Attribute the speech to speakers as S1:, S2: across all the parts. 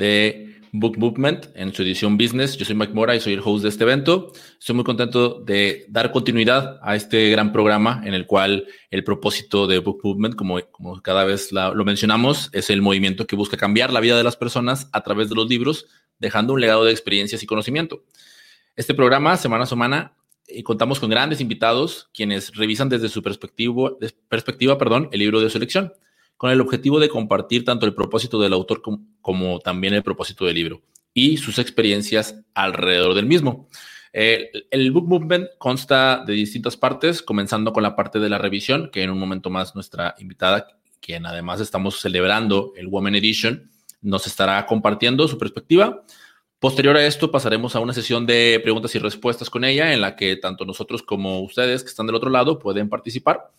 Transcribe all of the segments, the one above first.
S1: de Book Movement en su edición Business. Yo soy Mike Mora y soy el host de este evento. Estoy muy contento de dar continuidad a este gran programa en el cual el propósito de Book Movement, como, como cada vez lo mencionamos, es el movimiento que busca cambiar la vida de las personas a través de los libros, dejando un legado de experiencias y conocimiento. Este programa, semana a semana, y contamos con grandes invitados quienes revisan desde su perspectiva, perspectiva perdón, el libro de su elección con el objetivo de compartir tanto el propósito del autor como, también el propósito del libro y sus experiencias alrededor del mismo. el Book Movement consta de distintas partes, comenzando con la parte de la revisión, que en un momento más nuestra invitada, quien además estamos celebrando el Women Edition, nos estará compartiendo su perspectiva. Posterior a esto pasaremos a una sesión de preguntas y respuestas con ella, en la que tanto nosotros como ustedes que están del otro lado pueden participar.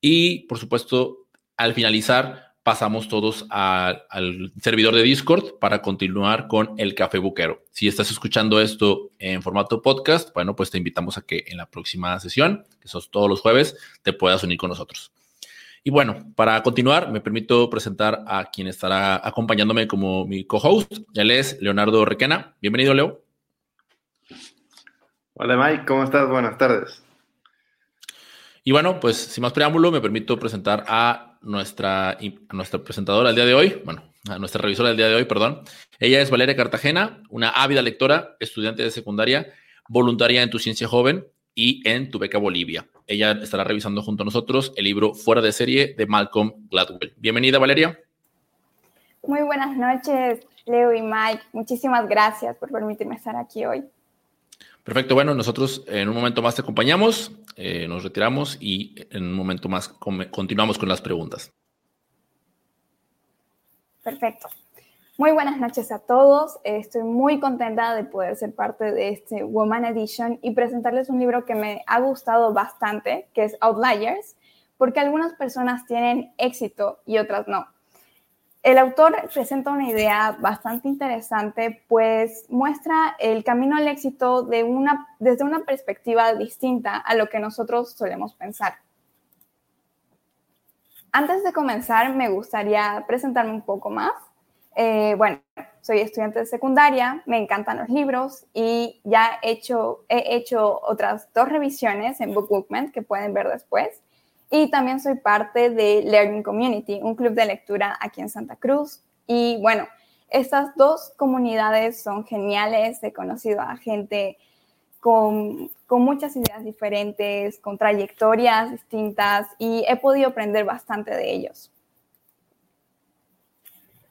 S1: Y por supuesto, al finalizar, pasamos todos al servidor de Discord para continuar con el café buquero. Si estás escuchando esto en formato podcast, bueno, pues te invitamos a que en la próxima sesión, que son todos los jueves, te puedas unir con nosotros. Y bueno, para continuar, me permito presentar a quien estará acompañándome como mi co-host. Él es Leonardo Requena. Bienvenido, Leo.
S2: Hola, Mike. ¿Cómo estás? Buenas tardes.
S1: Y bueno, pues sin más preámbulo, me permito presentar a nuestra, nuestra presentadora del día de hoy, bueno, a nuestra revisora del día de hoy, perdón. Ella es Valeria Cartagena, una ávida lectora, estudiante de secundaria, voluntaria en Tu Ciencia Joven y en Tu Beca Bolivia. Ella estará revisando junto a nosotros el libro Fuera de Serie de Malcolm Gladwell. Bienvenida, Valeria.
S3: Muy buenas noches, Leo y Mike. Muchísimas gracias por permitirme estar aquí hoy.
S1: Perfecto, bueno, nosotros en un momento más te acompañamos, eh, nos retiramos y en un momento más continuamos con las preguntas.
S3: Perfecto. Muy buenas noches a todos. Estoy muy contenta de poder ser parte de este Woman Edition y presentarles un libro que me ha gustado bastante, que es Outliers, porque algunas personas tienen éxito y otras no. El autor presenta una idea bastante interesante, pues muestra el camino al éxito de una, desde una perspectiva distinta a lo que nosotros solemos pensar. Antes de comenzar, me gustaría presentarme un poco más. Eh, bueno, soy estudiante de secundaria, me encantan los libros y ya he hecho, he hecho otras dos revisiones en Book que pueden ver después. Y también soy parte de Learning Community, un club de lectura aquí en Santa Cruz. Y bueno, estas dos comunidades son geniales. He conocido a gente con, con, muchas ideas diferentes, con trayectorias distintas y he podido aprender bastante de ellos.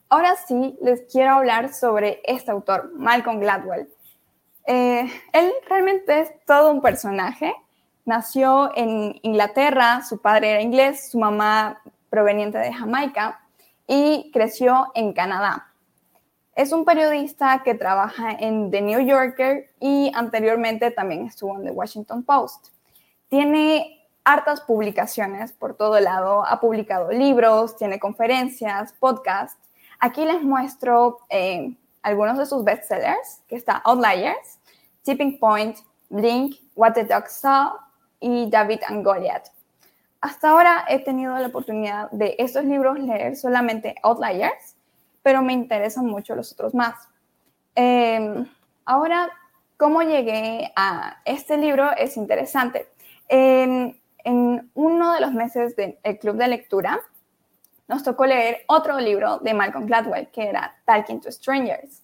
S3: Ahora sí, les quiero hablar sobre este autor, Malcolm Gladwell. Eh, él realmente es todo un personaje Nació en Inglaterra, su padre era inglés, su mamá proveniente de Jamaica y creció en Canadá. Es un periodista que trabaja en The New Yorker y anteriormente también estuvo en The Washington Post. Tiene hartas publicaciones por todo lado, ha publicado libros, tiene conferencias, podcasts. Aquí les muestro eh, algunos de sus bestsellers, que está Outliers, Tipping Point, Blink, What the Dog Saw, y David and Goliath. Hasta ahora he tenido la oportunidad de estos libros leer solamente Outliers, pero me interesan mucho los otros más. Em, ahora, ¿cómo llegué a este libro? Es interesante. En, en uno de los meses del club de lectura, nos tocó leer otro libro de Malcolm Gladwell, que era Talking to Strangers.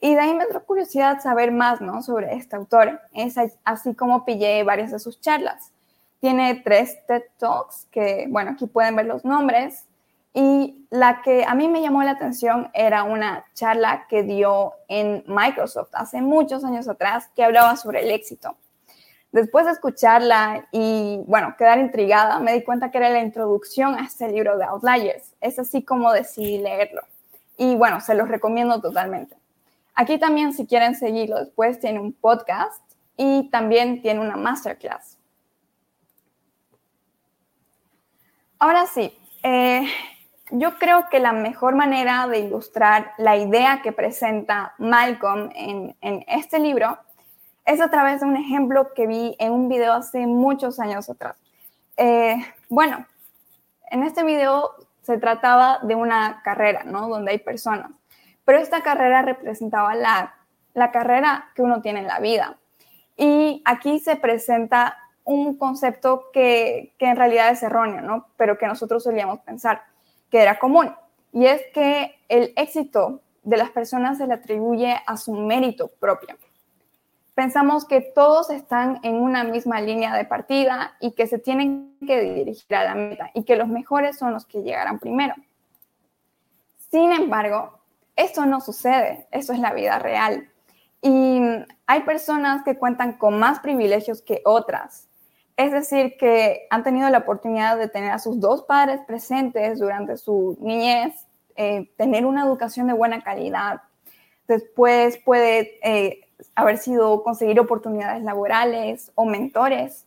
S3: Y de ahí me dio curiosidad saber más ¿no? sobre este autor. Es así como pillé varias de sus charlas. Tiene tres TED Talks, que, bueno, aquí pueden ver los nombres. Y la que a mí me llamó la atención era una charla que dio en Microsoft hace muchos años atrás, que hablaba sobre el éxito. Después de escucharla y, bueno, quedar intrigada, me di cuenta que era la introducción a este libro de Outliers. Es así como decidí leerlo. Y, bueno, se los recomiendo totalmente. Aquí también, si quieren seguirlo después, tiene un podcast y también tiene una masterclass. Ahora sí, eh, yo creo que la mejor manera de ilustrar la idea que presenta Malcolm en, este libro es a través de un ejemplo que vi en un video hace muchos años atrás. Eh, bueno, en este video se trataba de una carrera, ¿no? Donde hay personas pero esta carrera representaba la, la carrera que uno tiene en la vida. Y aquí se presenta un concepto que, que en realidad es erróneo, ¿no? pero que nosotros solíamos pensar que era común. Y es que el éxito de las personas se le atribuye a su mérito propio. Pensamos que todos están en una misma línea de partida y que se tienen que dirigir a la meta y que los mejores son los que llegarán primero. Sin embargo, esto no sucede, eso es la vida real. Y hay personas que cuentan con más privilegios que otras. Es decir, que han tenido la oportunidad de tener a sus dos padres presentes durante su niñez eh, tener una educación de buena calidad. Después puede eh, haber sido conseguir oportunidades laborales o mentores.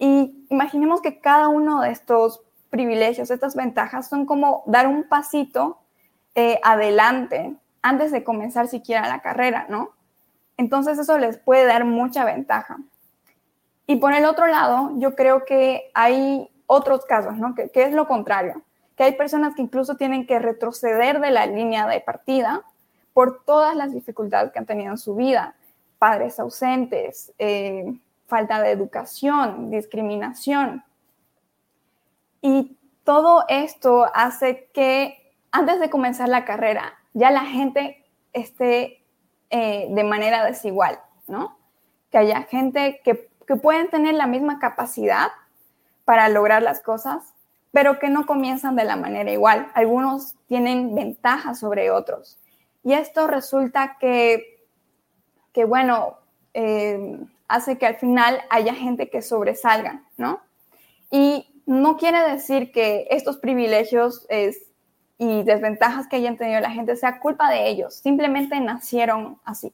S3: Y imaginemos que cada uno de estos privilegios, estas ventajas, son como dar un pasito eh, adelante antes de comenzar siquiera la carrera, ¿no? Entonces eso les puede dar mucha ventaja. Y por el otro lado, yo creo que hay otros casos, ¿no? Que, que es lo contrario que hay personas que incluso tienen que retroceder de la línea de partida por todas las dificultades que han tenido en su vida, padres ausentes, eh, falta de educación, discriminación. Y todo esto hace que antes de comenzar la carrera ya la gente esté eh, de manera desigual, ¿no? Que haya gente que, que pueden tener la misma capacidad para lograr las cosas, pero que no comienzan de la manera igual. Algunos tienen ventajas sobre otros. Y esto resulta que, que bueno, eh, hace que al final haya gente que sobresalga, ¿no? Y no quiere decir que estos privilegios y desventajas que hayan tenido la gente sea culpa de ellos, simplemente nacieron así,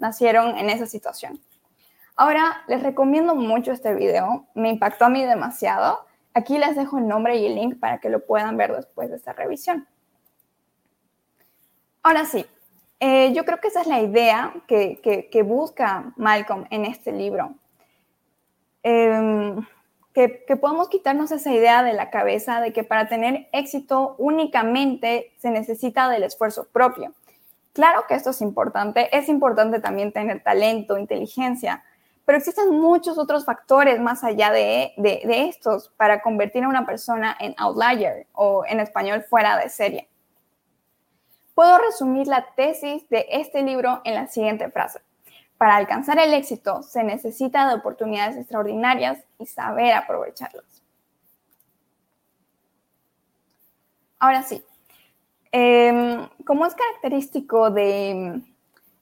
S3: nacieron en esa situación. Ahora, les recomiendo mucho este video, me impactó a mí demasiado Aquí les dejo el nombre y el link para que lo puedan ver después de esta revisión. Ahora sí, eh, yo creo que esa es la idea que, busca Malcolm en este libro. Em, que, que, podemos quitarnos esa idea de la cabeza de que para tener éxito únicamente se necesita del esfuerzo propio. Claro que esto es importante, es importante también tener talento, inteligencia, pero existen muchos otros factores más allá de, estos para convertir a una persona en outlier o en español fuera de serie. Puedo resumir la tesis de este libro en la siguiente frase. Para alcanzar el éxito se necesita de oportunidades extraordinarias y saber aprovecharlas. Ahora sí, em, como es característico de,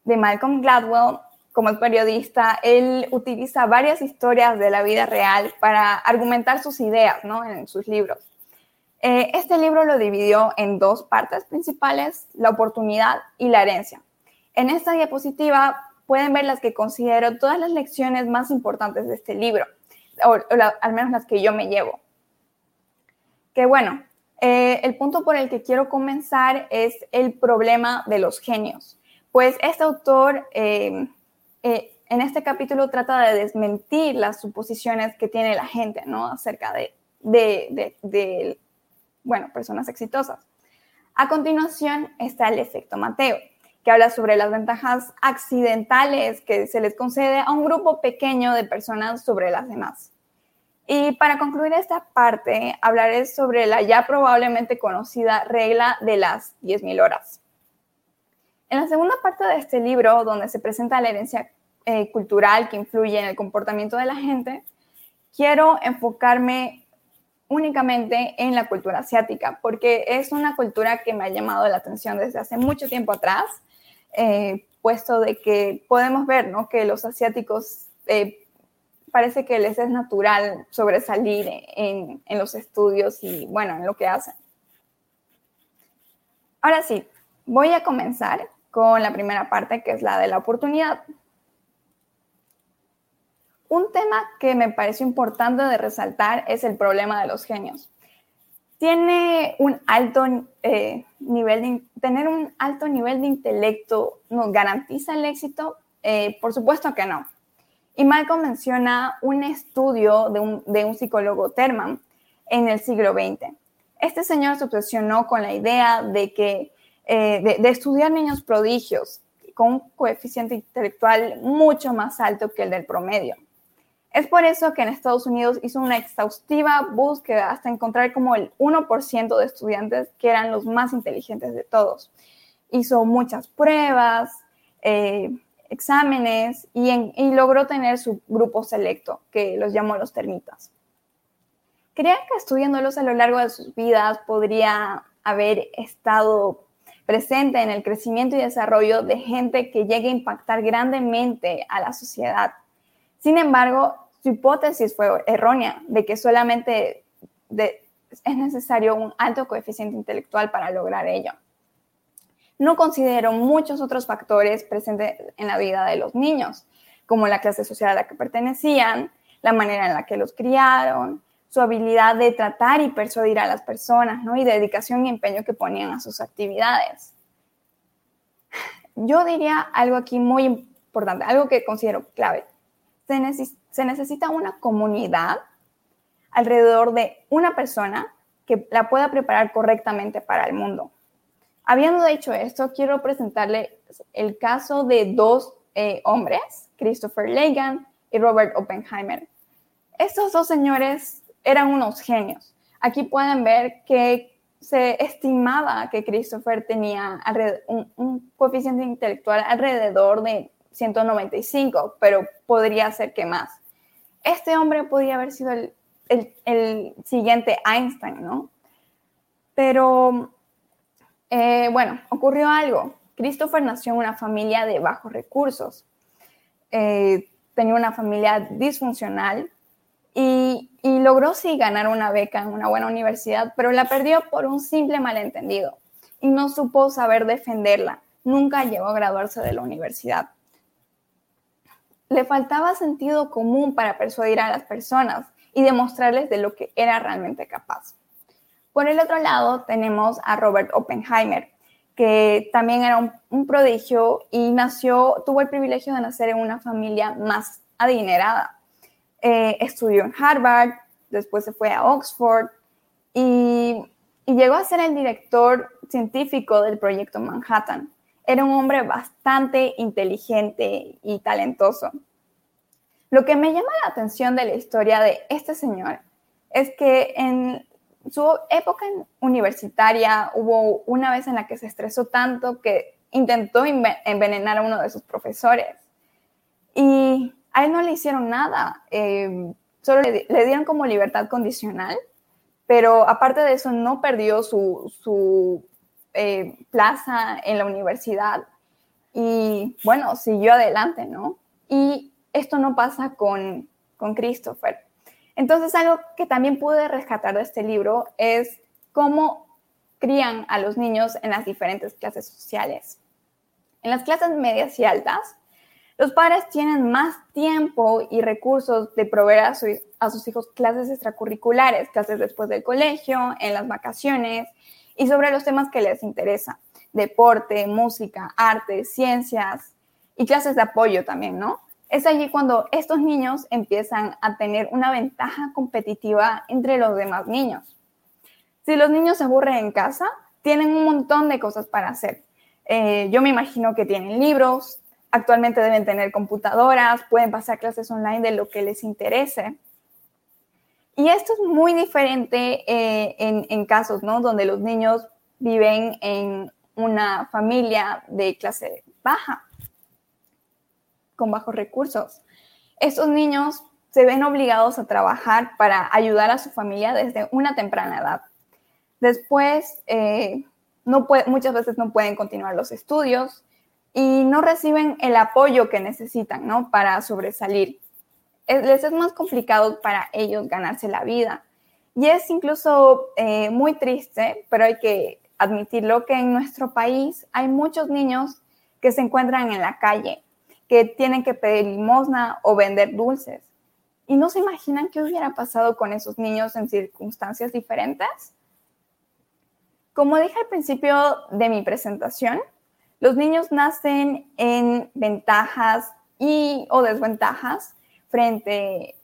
S3: de Malcolm Gladwell, como periodista, él utiliza varias historias de la vida real para argumentar sus ideas ¿no? en sus libros. Eh, este libro lo dividió en dos partes principales, la oportunidad y la herencia. En esta diapositiva pueden ver las que considero todas las lecciones más importantes de este libro, o, al menos las que yo me llevo. Que bueno, eh, el punto por el que quiero comenzar es el problema de los genios. Pues este autor eh, eh, en este capítulo trata de desmentir las suposiciones que tiene la gente, ¿no? Acerca de, de, bueno, personas exitosas. A continuación está el efecto Mateo, que habla sobre las ventajas accidentales que se les concede a un grupo pequeño de personas sobre las demás. Y para concluir esta parte, hablaré sobre la ya probablemente conocida regla de las 10.000 horas. En la segunda parte de este libro, donde se presenta la herencia eh, cultural que influye en el comportamiento de la gente, quiero enfocarme únicamente en la cultura asiática, porque es una cultura que me ha llamado la atención desde hace mucho tiempo atrás, eh, puesto de que podemos ver ¿no? que los asiáticos eh, parece que les es natural sobresalir en, en los estudios y bueno, en lo que hacen. Ahora sí, voy a comenzar con la primera parte, que es la de la oportunidad. Un tema que me parece importante de resaltar es el problema de los genios. Tiene un alto eh, nivel de, tener un alto nivel de intelecto nos garantiza el éxito, eh, por supuesto que no. Y Malcolm menciona un estudio de un, de un psicólogo Terman en el siglo XX. Este señor se obsesionó con la idea de que eh, de, estudiar niños prodigios con un coeficiente intelectual mucho más alto que el del promedio. Es por eso que en Estados Unidos hizo una exhaustiva búsqueda hasta encontrar como el 1% de estudiantes que eran los más inteligentes de todos. Hizo muchas pruebas, eh, exámenes y, y, logró tener su grupo selecto, que los llamó los termitas. Creía que estudiándolos a lo largo de sus vidas podría haber estado presente en el crecimiento y desarrollo de gente que llegue a impactar grandemente a la sociedad. Sin embargo, su hipótesis fue errónea de que solamente es necesario un alto coeficiente intelectual para lograr ello. No consideró muchos otros factores presentes en la vida de los niños, como la clase social a la que pertenecían, la manera en la que los criaron, su habilidad de tratar y persuadir a las personas, ¿no? Y dedicación y empeño que ponían a sus actividades. Yo diría algo aquí muy importante, algo que considero clave. Se, necesita una comunidad alrededor de una persona que la pueda preparar correctamente para el mundo. Habiendo dicho esto, quiero presentarle el caso de dos eh, hombres, Christopher Legan y Robert Oppenheimer. Estos dos señores eran unos genios. Aquí pueden ver que se estimaba que Christopher tenía un, coeficiente intelectual alrededor de 195, pero podría ser que más. Este hombre podría haber sido el, el, siguiente Einstein, ¿no? Pero, eh, bueno, ocurrió algo. Christopher nació en una familia de bajos recursos. Eh, tenía una familia disfuncional y, logró sí ganar una beca en una buena universidad, pero la perdió por un simple malentendido y no supo saber defenderla. Nunca llegó a graduarse de la universidad. Le faltaba sentido común para persuadir a las personas y demostrarles de lo que era realmente capaz. Por el otro lado tenemos a Robert Oppenheimer, que también era un, prodigio y nació, tuvo el privilegio de nacer en una familia más adinerada eh, estudió en Harvard, después se fue a Oxford y, llegó a ser el director científico del proyecto Manhattan. Era un hombre bastante inteligente y talentoso. Lo que me llama la atención de la historia de este señor es que en su época universitaria hubo una vez en la que se estresó tanto que intentó envenenar a uno de sus profesores. Y a él no le hicieron nada, eh, solo le, dieron como libertad condicional, pero aparte de eso no perdió su, eh, plaza en la universidad y bueno, siguió adelante, ¿no? Y esto no pasa con, con Christopher. Entonces, algo que también pude rescatar de este libro es cómo crían a los niños en las diferentes clases sociales. En las clases medias y altas, los padres tienen más tiempo y recursos de proveer a, sus hijos clases extracurriculares, clases después del colegio, en las vacaciones y sobre los temas que les interesan, deporte, música, arte, ciencias y clases de apoyo también, ¿no? Es allí cuando estos niños empiezan a tener una ventaja competitiva entre los demás niños. Si los niños se aburren en casa, tienen un montón de cosas para hacer. Eh, yo me imagino que tienen libros, Actualmente deben tener computadoras, pueden pasar clases online de lo que les interese. Y esto es muy diferente eh, en, casos, ¿no? Donde los niños viven en una familia de clase baja, con bajos recursos. Estos niños se ven obligados a trabajar para ayudar a su familia desde una temprana edad. Después, eh, muchas veces no pueden continuar los estudios, y no reciben el apoyo que necesitan, ¿no? Para sobresalir. Les es más complicado para ellos ganarse la vida. Y es incluso eh, muy triste, pero hay que admitirlo, que en nuestro país hay muchos niños que se encuentran en la calle, que tienen que pedir limosna o vender dulces. ¿Y no se imaginan qué hubiera pasado con esos niños en circunstancias diferentes? Como dije al principio de mi presentación, los niños nacen en ventajas y o desventajas frente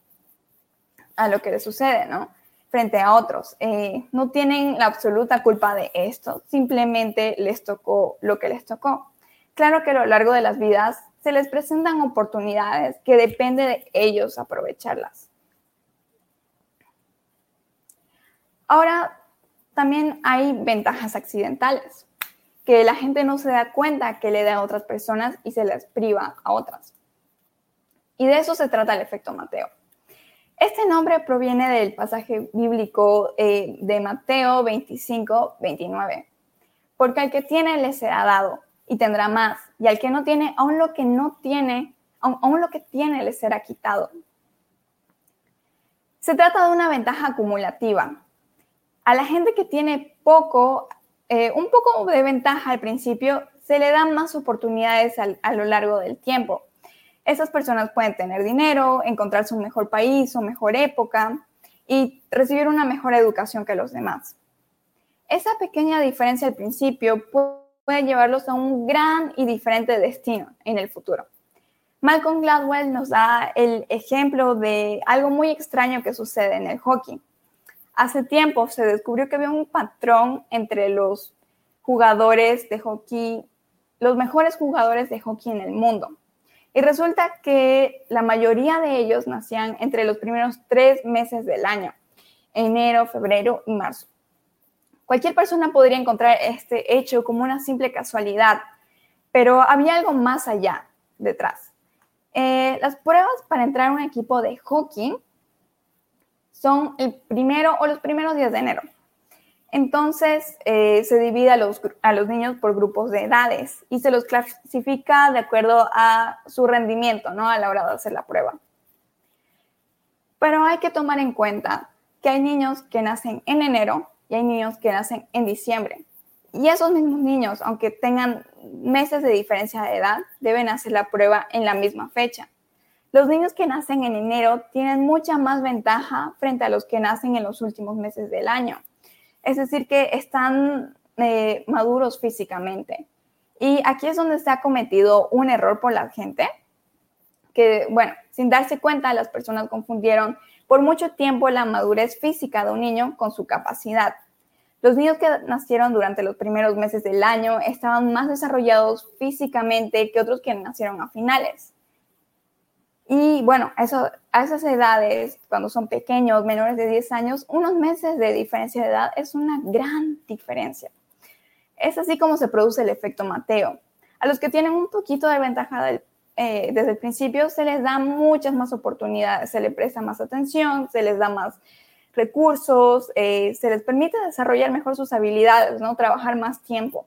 S3: a lo que les sucede, ¿no? frente a otros. Eh, no tienen la absoluta culpa de esto, simplemente les tocó lo que les tocó. Claro que a lo largo de las vidas se les presentan oportunidades que depende de ellos aprovecharlas. Ahora, también hay ventajas accidentales, que la gente no se da cuenta que le da a otras personas y se les priva a otras. Y de eso se trata el efecto Mateo. Este nombre proviene del pasaje bíblico eh, de Mateo 25, 29. Porque al que tiene le será dado y tendrá más, y al que no tiene, aún lo que no tiene, aún, lo que tiene le será quitado. Se trata de una ventaja acumulativa. A la gente que tiene poco, eh, un poco de ventaja al principio, se le dan más oportunidades a lo largo del tiempo. Esas personas pueden tener dinero, encontrar su mejor país, su mejor época y recibir una mejor educación que los demás. Esa pequeña diferencia al principio puede llevarlos a un gran y diferente destino en el futuro. Malcolm Gladwell nos da el ejemplo de algo muy extraño que sucede en el hockey. Hace tiempo se descubrió que había un patrón entre los jugadores de hockey, los mejores jugadores de hockey en el mundo. Y resulta que la mayoría de ellos nacían entre los primeros tres meses del año, enero, febrero y marzo. Cualquier persona podría encontrar este hecho como una simple casualidad, pero había algo más allá detrás. Eh, las pruebas para entrar a un equipo de hockey son el primero o los primeros días de enero. Entonces, eh, se divide a los, niños por grupos de edades y se los clasifica de acuerdo a su rendimiento, ¿no? A la hora de hacer la prueba. Pero hay que tomar en cuenta que hay niños que nacen en enero y hay niños que nacen en diciembre. Y esos mismos niños, aunque tengan meses de diferencia de edad, deben hacer la prueba en la misma fecha. Los niños que nacen en enero tienen mucha más ventaja frente a los que nacen en los últimos meses del año es decir, que están eh, maduros físicamente. Y aquí es donde se ha cometido un error por la gente, que, bueno, sin darse cuenta, las personas confundieron por mucho tiempo la madurez física de un niño con su capacidad. Los niños que nacieron durante los primeros meses del año estaban más desarrollados físicamente que otros que nacieron a finales. Y bueno, eso, a esas edades, cuando son pequeños, menores de 10 años, unos meses de diferencia de edad es una gran diferencia. Es así como se produce el efecto Mateo. A los que tienen un poquito de ventaja eh, desde el principio, se les da muchas más oportunidades, se les presta más atención, se les da más recursos, eh, se les permite desarrollar mejor sus habilidades, ¿no? trabajar más tiempo.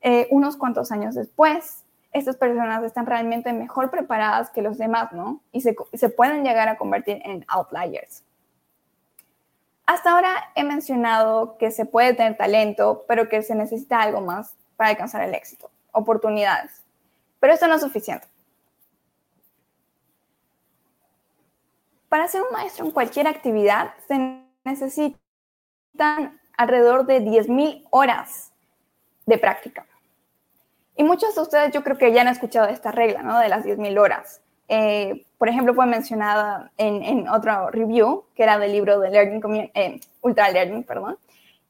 S3: Eh, unos cuantos años después, estas personas están realmente mejor preparadas que los demás, ¿no? Y se, pueden llegar a convertir en outliers. Hasta ahora he mencionado que se puede tener talento, pero que se necesita algo más para alcanzar el éxito, oportunidades. Pero esto no es suficiente. Para ser un maestro en cualquier actividad se necesitan alrededor de 10.000 horas de práctica. Y muchos de ustedes yo creo que ya han escuchado esta regla, ¿no? De las 10.000 horas. Eh, por ejemplo, fue mencionada en, en, otro review, que era del libro de Learning eh, Ultra Learning, perdón.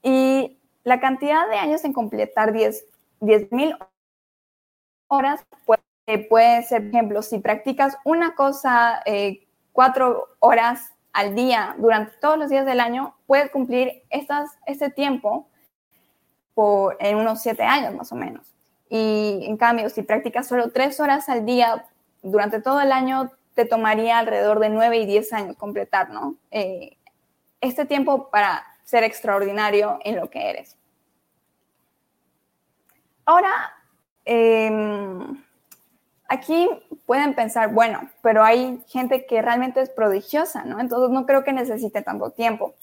S3: Y la cantidad de años en completar 10.000 horas puede, puede, ser, por ejemplo, si practicas una cosa eh, cuatro horas al día durante todos los días del año, puedes cumplir estas, este tiempo por, en unos siete años más o menos. Y en cambio, si practicas solo tres horas al día durante todo el año, te tomaría alrededor de nueve y diez años completar, ¿no? Eh, este tiempo para ser extraordinario en lo que eres. Ahora, em, aquí pueden pensar, bueno, pero hay gente que realmente es prodigiosa, ¿no? Entonces no creo que necesite tanto tiempo.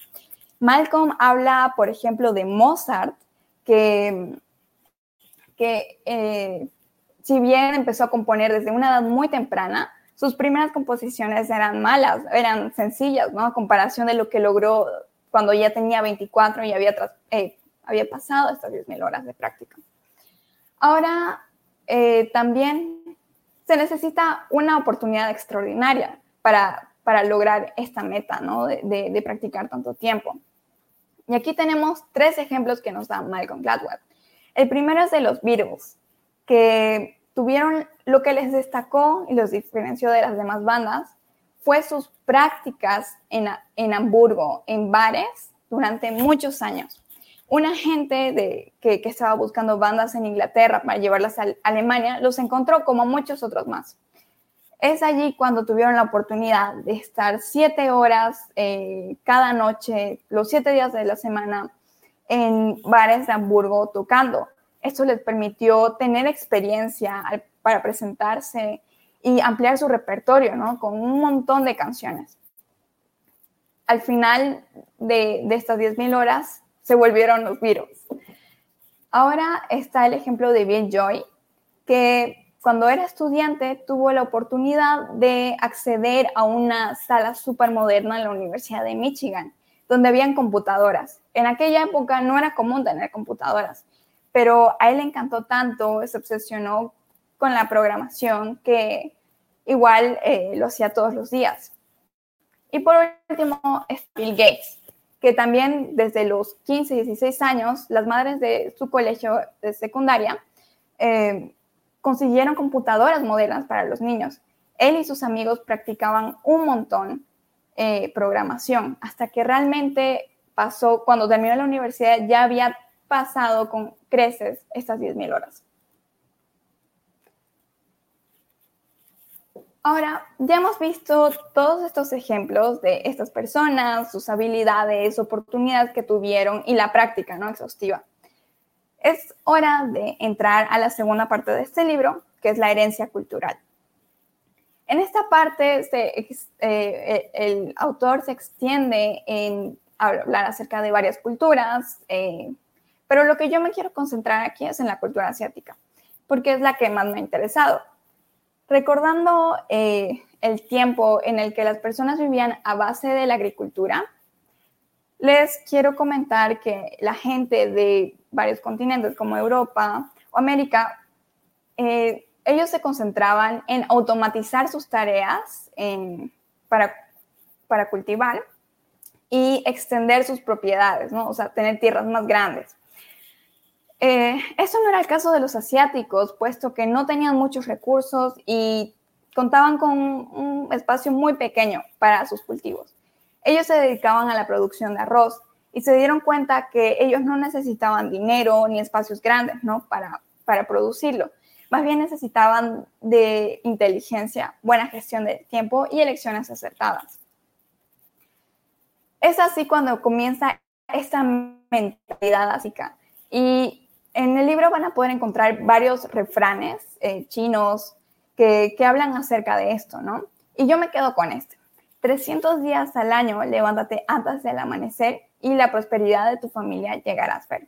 S3: Malcolm habla, por ejemplo, de Mozart, que que eh, si bien empezó a componer desde una edad muy temprana, sus primeras composiciones eran malas, eran sencillas, ¿no? A comparación de lo que logró cuando ya tenía 24 y había, eh, había pasado estas 10.000 horas de práctica. Ahora, eh, también se necesita una oportunidad extraordinaria para para lograr esta meta, ¿no? De, de, practicar tanto tiempo. Y aquí tenemos tres ejemplos que nos da Malcolm Gladwell. El primero es de los Beatles, que tuvieron lo que les destacó y los diferenció de las demás bandas fue sus prácticas en, en Hamburgo, en bares, durante muchos años. Una gente de, que, que, estaba buscando bandas en Inglaterra para llevarlas a Alemania los encontró como muchos otros más. Es allí cuando tuvieron la oportunidad de estar siete horas eh, cada noche, los siete días de la semana, en bares de Hamburgo tocando. Esto les permitió tener experiencia para presentarse y ampliar su repertorio, ¿no? Con un montón de canciones. Al final de, de estas 10.000 horas, se volvieron los Beatles. Ahora está el ejemplo de Bill Joy, que cuando era estudiante tuvo la oportunidad de acceder a una sala súper moderna en la Universidad de Michigan, donde habían computadoras. En aquella época no era común tener computadoras, pero a él le encantó tanto, se obsesionó con la programación que igual eh, lo hacía todos los días. Y por último, es Bill Gates, que también desde los 15, 16 años, las madres de su colegio de secundaria eh, consiguieron computadoras modernas para los niños. Él y sus amigos practicaban un montón eh, programación, hasta que realmente pasó, cuando terminó la universidad, ya había pasado con creces estas 10.000 horas. Ahora, ya hemos visto todos estos ejemplos de estas personas, sus habilidades, oportunidades que tuvieron y la práctica no exhaustiva. Es hora de entrar a la segunda parte de este libro, que es la herencia cultural. En esta parte, eh, el autor se extiende en hablar acerca de varias culturas, eh, pero lo que yo me quiero concentrar aquí es en la cultura asiática, porque es la que más me ha interesado. Recordando eh, el tiempo en el que las personas vivían a base de la agricultura, les quiero comentar que la gente de varios continentes como Europa o América, eh, ellos se concentraban en automatizar sus tareas para, para cultivar y extender sus propiedades, ¿no? o sea, tener tierras más grandes. Eh, eso no era el caso de los asiáticos, puesto que no tenían muchos recursos y contaban con un espacio muy pequeño para sus cultivos. Ellos se dedicaban a la producción de arroz y se dieron cuenta que ellos no necesitaban dinero ni espacios grandes ¿no? para, para producirlo. Más bien necesitaban de inteligencia, buena gestión de tiempo y elecciones acertadas. Es así cuando comienza esta mentalidad básica. Y en el libro van a poder encontrar varios refranes eh, chinos que, hablan acerca de esto, ¿no? Y yo me quedo con este. 300 días al año, levántate antes del amanecer y la prosperidad de tu familia llegará a ver.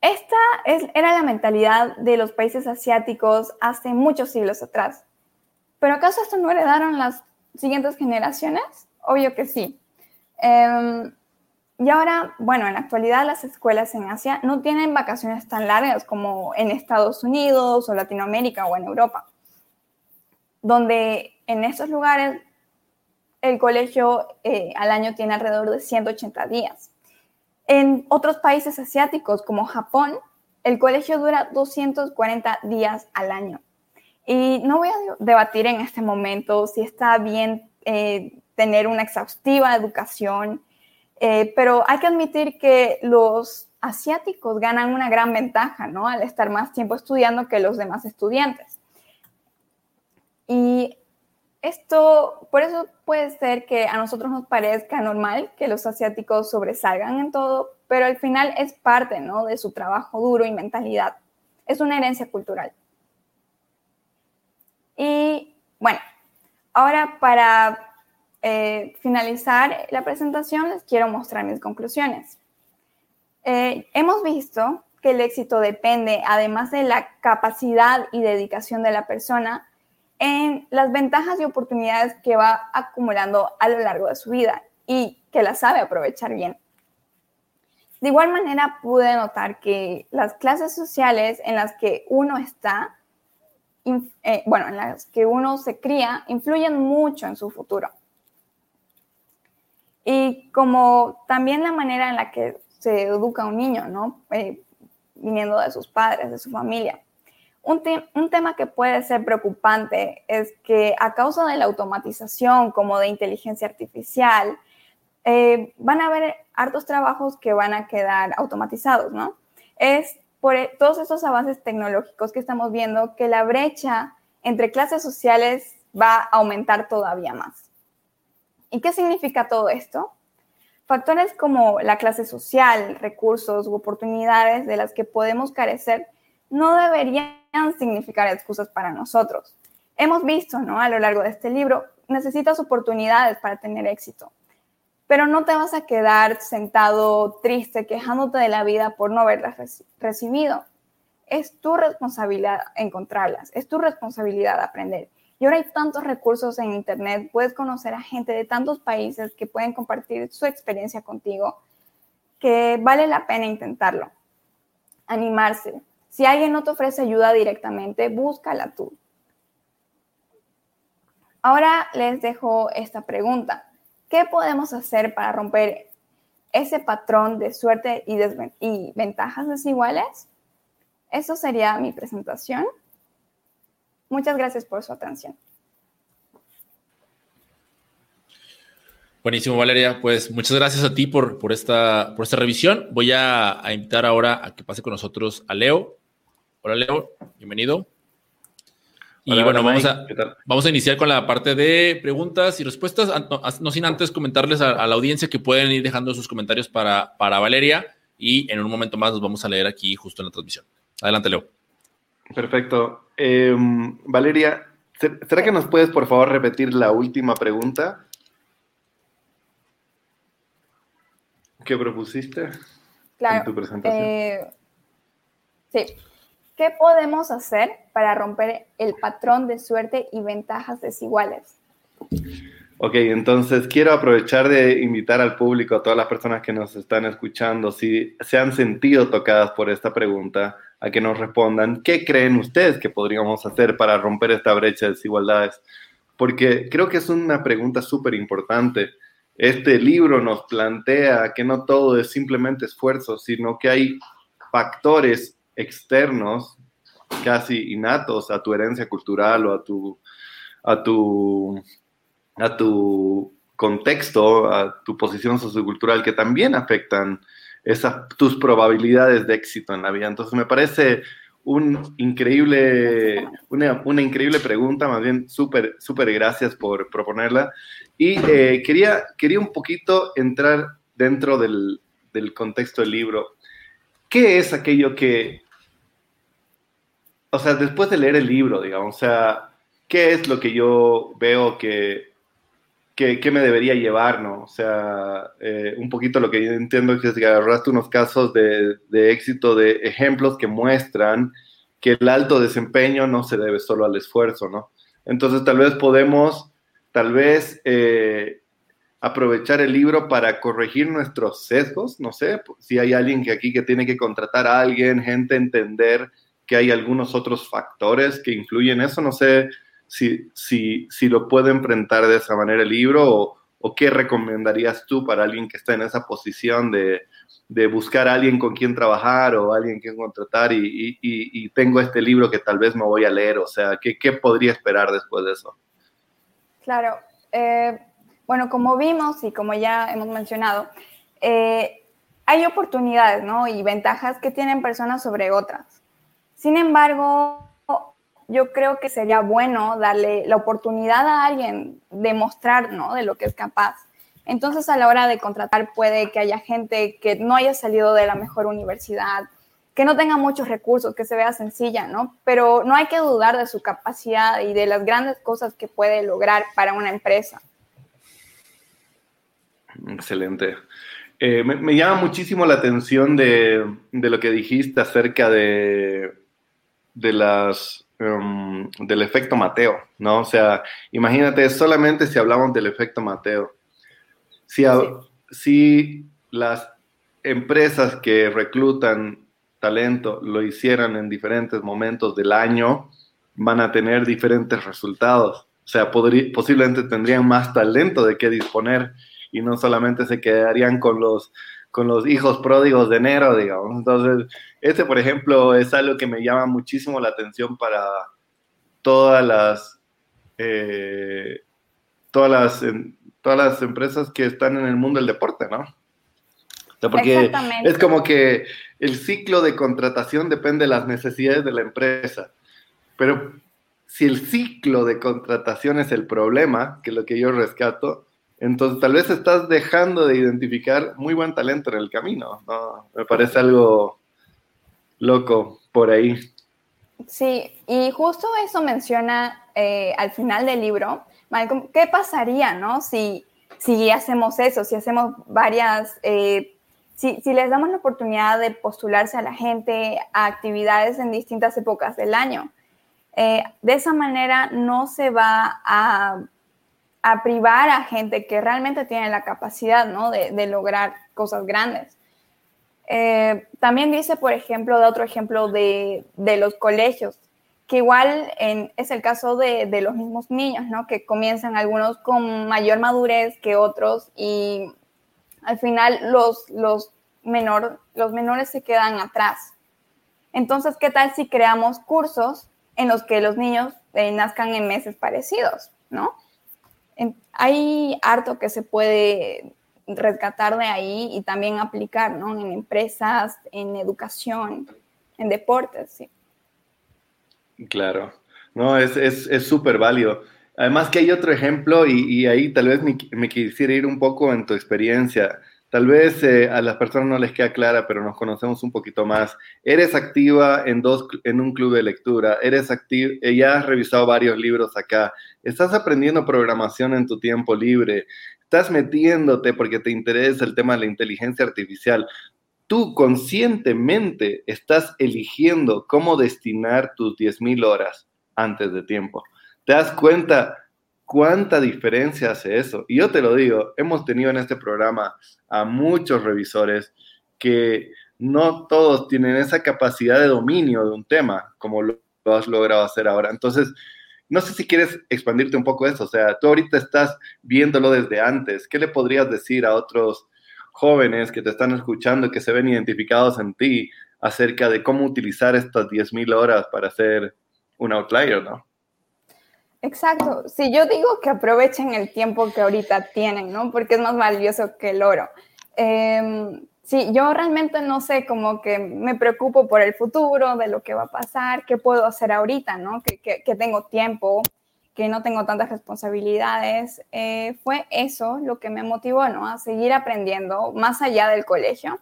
S3: Esta es, era la mentalidad de los países asiáticos hace muchos siglos atrás. ¿Pero acaso esto no heredaron las siguientes generaciones? Obvio que sí. Eh, y ahora, bueno, en la actualidad las escuelas en Asia no tienen vacaciones tan largas como en Estados Unidos o Latinoamérica o en Europa, donde en estos lugares el colegio eh, al año tiene alrededor de 180 días. En otros países asiáticos como Japón, el colegio dura 240 días al año. Y no voy a debatir en este momento si está bien eh, tener una exhaustiva educación eh, pero hay que admitir que los asiáticos ganan una gran ventaja, ¿no? Al estar más tiempo estudiando que los demás estudiantes. Y esto, por eso puede ser que a nosotros nos parezca normal que los asiáticos sobresalgan en todo, pero al final es parte, ¿no? De su trabajo duro y mentalidad. Es una herencia cultural. Y bueno, ahora para eh, finalizar la presentación, les quiero mostrar mis conclusiones. Eh, hemos visto que el éxito depende, además de la capacidad y dedicación de la persona, en las ventajas y oportunidades que va acumulando a lo largo de su vida y que la sabe aprovechar bien. De igual manera, pude notar que las clases sociales en las que uno está eh, bueno, en las que uno se cría, influyen mucho en su futuro. Y como también la manera en la que se educa un niño, ¿no? Eh, viniendo de sus padres, de su familia. Un, un, tema que puede ser preocupante es que a causa de la automatización como de inteligencia artificial, eh, van a haber hartos trabajos que van a quedar automatizados, ¿no? Es por e, todos estos avances tecnológicos que estamos viendo que la brecha entre clases sociales va a aumentar todavía más. ¿Y qué significa todo esto? Factores como la clase social, recursos u oportunidades de las que podemos carecer no deberían significar excusas para nosotros. Hemos visto, ¿no? A lo largo de este libro, necesitas oportunidades para tener éxito pero no te vas a quedar sentado triste, quejándote de la vida por no haberlas recibido. Es tu responsabilidad encontrarlas, es tu responsabilidad aprender. Y ahora hay tantos recursos en Internet, puedes conocer a gente de tantos países que pueden compartir su experiencia contigo, que vale la pena intentarlo. Animarse. Si alguien no te ofrece ayuda directamente, búscala tú. Ahora les dejo esta pregunta. ¿Qué podemos hacer para romper ese patrón de suerte y, ventajas desiguales? Eso sería mi presentación. Muchas gracias por su atención.
S1: Buenísimo, Valeria. Pues muchas gracias a ti por, por, esta, por esta revisión. Voy a, a invitar ahora a que pase con nosotros a Leo. Hola, Leo. Bienvenido. Y bueno, vamos, a, vamos a iniciar con la parte de preguntas y respuestas. No, sin antes comentarles a, la audiencia que pueden ir dejando sus comentarios para, para Valeria y en un momento más los vamos a leer aquí justo en la transmisión. Adelante, Leo.
S2: Perfecto. Em, Valeria, ¿será que nos puedes por favor repetir la última pregunta que propusiste
S3: claro, en tu presentación? Eh, sí. ¿Qué podemos hacer para romper el patrón de suerte y ventajas desiguales?
S2: Ok, entonces quiero aprovechar de invitar al público, a todas las personas que nos están escuchando, si se han sentido tocadas por esta pregunta, a que nos respondan qué creen ustedes que podríamos hacer para romper esta brecha de desigualdades. Porque creo que es una pregunta súper importante. Este libro nos plantea que no todo es simplemente esfuerzo, sino que hay factores externos, casi innatos a tu herencia cultural o a tu, a tu, a tu contexto, a tu posición sociocultural, que también afectan tus probabilidades de éxito en la vida. Entonces me parece un increíble, una, una increíble pregunta, más bien súper, súper gracias por proponerla. Y eh, quería, quería un poquito entrar dentro del, del contexto del libro. ¿Qué es aquello que o sea, después de leer el libro, digamos, o sea, ¿qué es lo que yo veo que, que, me debería llevar, no? O sea, eh, un poquito lo que yo entiendo es que agarraste unos casos de, de, éxito, de ejemplos que muestran que el alto desempeño no se debe solo al esfuerzo, ¿no? Entonces, tal vez podemos, tal vez, eh, aprovechar el libro para corregir nuestros sesgos, no sé, si hay alguien que aquí que tiene que contratar a alguien, gente, entender que hay algunos otros factores que influyen en eso. No sé si, si, si lo puede enfrentar de esa manera el libro o, qué recomendarías tú para alguien que está en esa posición de, de buscar a alguien con quien trabajar o alguien que contratar y, y, y, tengo este libro que tal vez me voy a leer. O sea, ¿qué, qué podría esperar después de eso?
S3: Claro. Eh, bueno, como vimos y como ya hemos mencionado, eh, hay oportunidades ¿no? y ventajas que tienen personas sobre otras. Sin embargo, yo creo que sería bueno darle la oportunidad a alguien de mostrar ¿no? de lo que es capaz. Entonces, a la hora de contratar, puede que haya gente que no haya salido de la mejor universidad, que no tenga muchos recursos, que se vea sencilla, ¿no? Pero no hay que dudar de su capacidad y de las grandes cosas que puede lograr para una empresa.
S2: Excelente. Eh, me, llama muchísimo la atención de, de lo que dijiste acerca de de las, em, del efecto Mateo, ¿no? O sea, imagínate, solamente si hablamos del efecto Mateo, si, si las empresas que reclutan talento lo hicieran en diferentes momentos del año, van a tener diferentes resultados. O sea, posiblemente tendrían más talento de qué disponer y no solamente se quedarían con los, con los hijos pródigos de enero, digamos. Entonces, este, por ejemplo, es algo que me llama muchísimo la atención para todas las, eh, todas las, todas las empresas que están en el mundo del deporte, ¿no? porque es como que el ciclo de contratación depende de las necesidades de la empresa. Pero si el ciclo de contratación es el problema, que es lo que yo rescato, entonces tal vez estás dejando de identificar muy buen talento en el camino. ¿no? Me parece algo loco por ahí.
S3: Sí, y justo eso menciona eh, al final del libro, Malcolm, ¿qué pasaría, no? Si, si hacemos eso, si hacemos varias, eh, si, si, les damos la oportunidad de postularse a la gente a actividades en distintas épocas del año. Eh, de esa manera no se va a, a, privar a gente que realmente tiene la capacidad, ¿no? de, lograr cosas grandes. Eh, también dice, por ejemplo, de otro ejemplo de, de los colegios, que igual es el caso de, de, los mismos niños, ¿no? Que comienzan algunos con mayor madurez que otros y al final los, los, menor, los menores se quedan atrás. Entonces, ¿qué tal si creamos cursos en los que los niños eh, nazcan en meses parecidos, ¿no? Hay harto que se puede rescatar de ahí y también aplicar, ¿no? En empresas, en educación, en deportes, sí.
S2: Claro, no, es súper válido. Además que hay otro ejemplo y, ahí tal vez me, quisiera ir un poco en tu experiencia. Tal vez eh, a las personas no les queda clara, pero nos conocemos un poquito más. Eres activa en, dos, en un club de lectura, eres activa, eh, ya has revisado varios libros acá, estás aprendiendo programación en tu tiempo libre, estás metiéndote porque te interesa el tema de la inteligencia artificial. Tú conscientemente estás eligiendo cómo destinar tus 10.000 horas antes de tiempo. ¿Te das cuenta cuánta diferencia hace eso? Y yo te lo digo, hemos tenido en este programa a muchos revisores que no todos tienen esa capacidad de dominio de un tema como lo has logrado hacer ahora. Entonces, no sé si quieres expandirte un poco eso, o sea, tú ahorita estás viéndolo desde antes, ¿qué le podrías decir a otros jóvenes que te están escuchando, que se ven identificados en ti, acerca de cómo utilizar estas 10.000 horas para ser un outlier, ¿no?
S3: Exacto. Si yo digo que aprovechen el tiempo que ahorita tienen, ¿no? Porque es más valioso que el oro. Eh, Sí, yo realmente no sé, como que me preocupo por el futuro, de lo que va a pasar, qué puedo hacer ahorita, ¿no? Que, que, tengo tiempo, que no tengo tantas responsabilidades. Eh, fue eso lo que me motivó, ¿no? A seguir aprendiendo más allá del colegio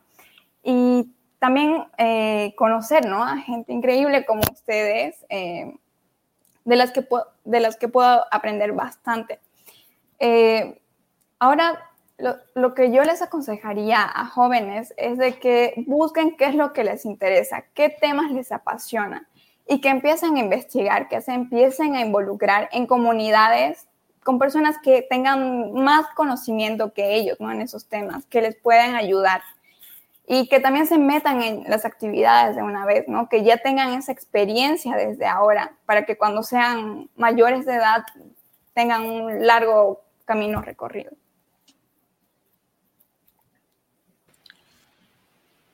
S3: y también eh, conocer, ¿no? A gente increíble como ustedes, eh, de, las que de las que puedo aprender bastante. ahora lo, que yo les aconsejaría a jóvenes es de que busquen qué es lo que les interesa, qué temas les apasionan y que empiecen a investigar, que se empiecen a involucrar en comunidades con personas que tengan más conocimiento que ellos ¿no? en esos temas, que les puedan ayudar y que también se metan en las actividades de una vez, ¿no? que ya tengan esa experiencia desde ahora para que cuando sean mayores de edad tengan un largo camino recorrido.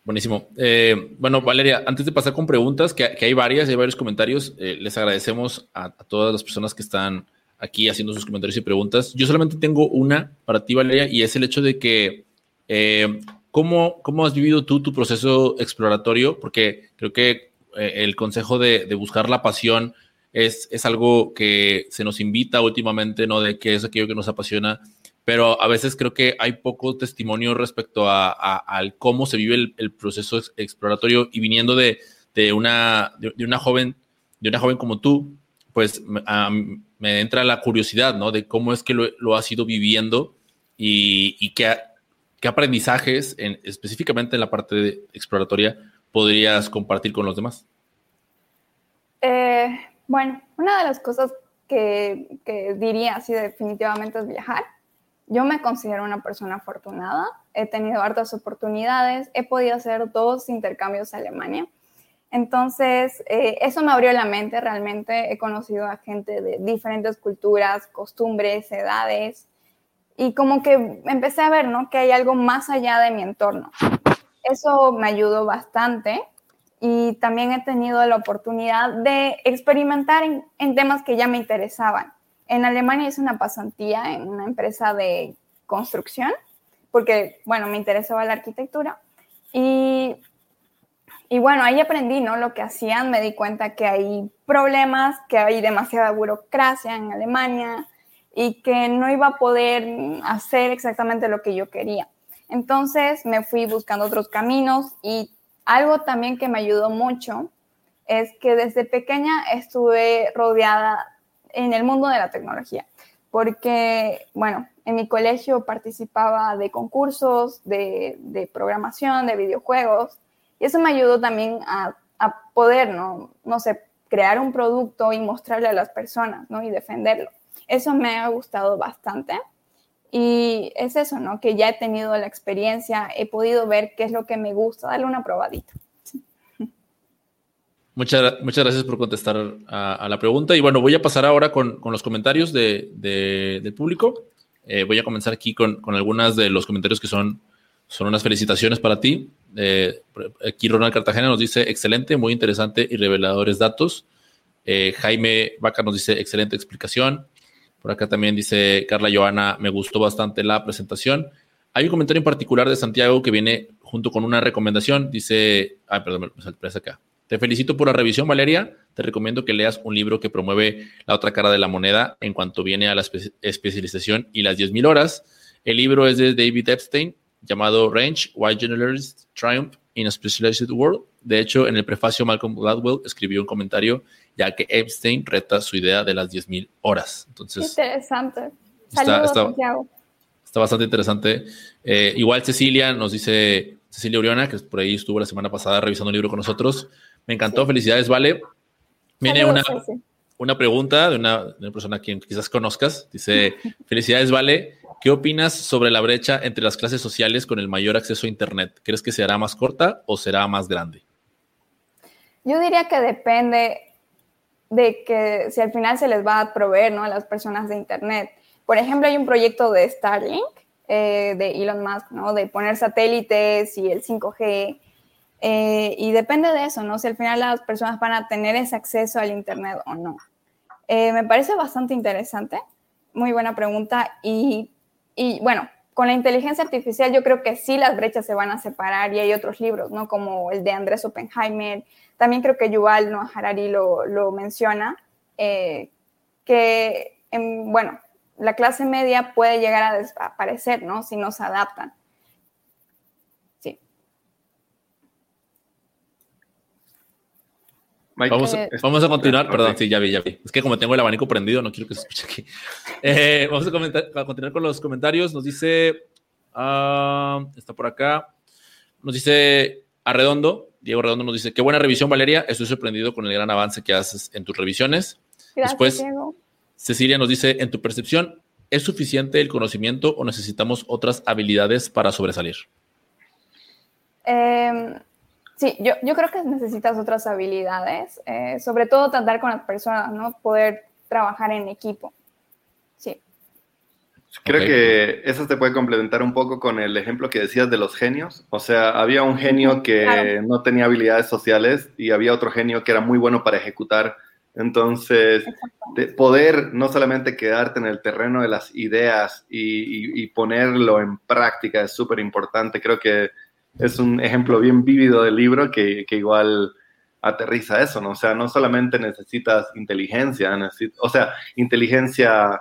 S1: Buenísimo. Eh, bueno, Valeria, antes de pasar con preguntas, que, hay varias, hay varios comentarios, eh, les agradecemos a, todas las personas que están aquí haciendo sus comentarios y preguntas. Yo solamente tengo una para ti, Valeria, y es el hecho de que, eh, ¿cómo, ¿cómo, has vivido tú tu proceso exploratorio? Porque creo que el consejo de, de, buscar la pasión es, es algo que se nos invita últimamente, ¿no? De que es aquello que nos apasiona pero a veces creo que hay poco testimonio respecto a, al cómo se vive el, proceso exploratorio y viniendo de, de una, de, una joven, de una joven como tú, pues me entra la curiosidad, ¿no? De cómo es que lo, lo has ido viviendo y, y qué, qué, aprendizajes, en, específicamente en la parte exploratoria, podrías compartir con los demás.
S3: Eh, bueno, una de las cosas que, que diría así definitivamente es viajar. Yo me considero una persona afortunada, he tenido hartas oportunidades, he podido hacer dos intercambios a Alemania. Entonces, eh, eso me abrió la mente realmente. He conocido a gente de diferentes culturas, costumbres, edades, y como que empecé a ver, ¿no? Que hay algo más allá de mi entorno. Eso me ayudó bastante y también he tenido la oportunidad de experimentar en, en temas que ya me interesaban. En Alemania hice una pasantía en una empresa de construcción, porque, bueno, me interesaba la arquitectura. Y, y bueno, ahí aprendí, ¿no? Lo que hacían, me di cuenta que hay problemas, que hay demasiada burocracia en Alemania y que no iba a poder hacer exactamente lo que yo quería. Entonces me fui buscando otros caminos y algo también que me ayudó mucho es que desde pequeña estuve rodeada en el mundo de la tecnología, porque, bueno, en mi colegio participaba de concursos, de, programación, de videojuegos, y eso me ayudó también a, poder, ¿no? no sé, crear un producto y mostrarle a las personas, ¿no? Y defenderlo. Eso me ha gustado bastante. Y es eso, ¿no? Que ya he tenido la experiencia, he podido ver qué es lo que me gusta, darle una probadita.
S1: Muchas, muchas gracias por contestar a, la pregunta. Y bueno, voy a pasar ahora con, con los comentarios de, del público. Eh, voy a comenzar aquí con, con algunas de los comentarios que son, son unas felicitaciones para ti. Eh, aquí Ronald Cartagena nos dice, excelente, muy interesante y reveladores datos. Eh, Jaime Vaca nos dice, excelente explicación. Por acá también dice Carla Joana, me gustó bastante la presentación. Hay un comentario en particular de Santiago que viene junto con una recomendación. Dice, ah, perdón, me salté acá. Te felicito por la revisión, Valeria. Te recomiendo que leas un libro que promueve la otra cara de la moneda en cuanto viene a la especialización y las 10.000 horas. El libro es de David Epstein, llamado Range, Why Generalists Triumph in a Specialized World. De hecho, en el prefacio, Malcolm Gladwell escribió un comentario ya que Epstein reta su idea de las 10.000 horas. Entonces,
S3: interesante.
S1: Saludos, está, Santiago. Está bastante interesante. Eh, igual Cecilia nos dice, Cecilia Uriona, que por ahí estuvo la semana pasada revisando un libro con nosotros. Me encantó, felicidades, Vale. Viene una, una pregunta de una, de una persona a quien quizás conozcas. Dice, felicidades, Vale. ¿Qué opinas sobre la brecha entre las clases sociales con el mayor acceso a Internet? ¿Crees que será más corta o será más grande?
S3: Yo diría que depende de que si al final se les va a proveer ¿no? a las personas de Internet. Por ejemplo, hay un proyecto de Starlink, eh, de Elon Musk, ¿no? de poner satélites y el 5G. Eh, y depende de eso, ¿no? Si al final las personas van a tener ese acceso al Internet o no. Eh, me parece bastante interesante, muy buena pregunta. Y, y, bueno, con la inteligencia artificial yo creo que sí las brechas se van a separar y hay otros libros, ¿no? Como el de Andrés Oppenheimer, también creo que Yuval no Harari lo, lo menciona, eh, que, bueno, la clase media puede llegar a desaparecer, ¿no? Si no se adaptan.
S1: Vamos, a, vamos a continuar, perdón, sí, ya vi, ya vi. Es que como tengo el abanico prendido, no quiero que se escuche aquí. Eh, vamos a, continuar con los comentarios. Nos dice, ah, está por acá, nos dice Arredondo, Diego Redondo nos dice, qué buena revisión, Valeria. Estoy sorprendido con el gran avance que haces en tus revisiones.
S3: Gracias,
S1: Después,
S3: Diego.
S1: Cecilia nos dice, en tu percepción, ¿es suficiente el conocimiento o necesitamos otras habilidades para sobresalir?
S3: Em, sí, yo, yo, creo que necesitas otras habilidades, eh, sobre todo tratar con las personas, ¿no? Poder trabajar en equipo.
S2: Creo que eso te puede complementar un poco con el ejemplo que decías de los genios. O sea, había un genio que no tenía habilidades sociales y había otro genio que era muy bueno para ejecutar. Entonces, poder no solamente quedarte en el terreno de las ideas y, ponerlo en práctica es súper importante. Creo que es un ejemplo bien vívido del libro que, que, igual aterriza eso, ¿no? O sea, no solamente necesitas inteligencia, o sea, inteligencia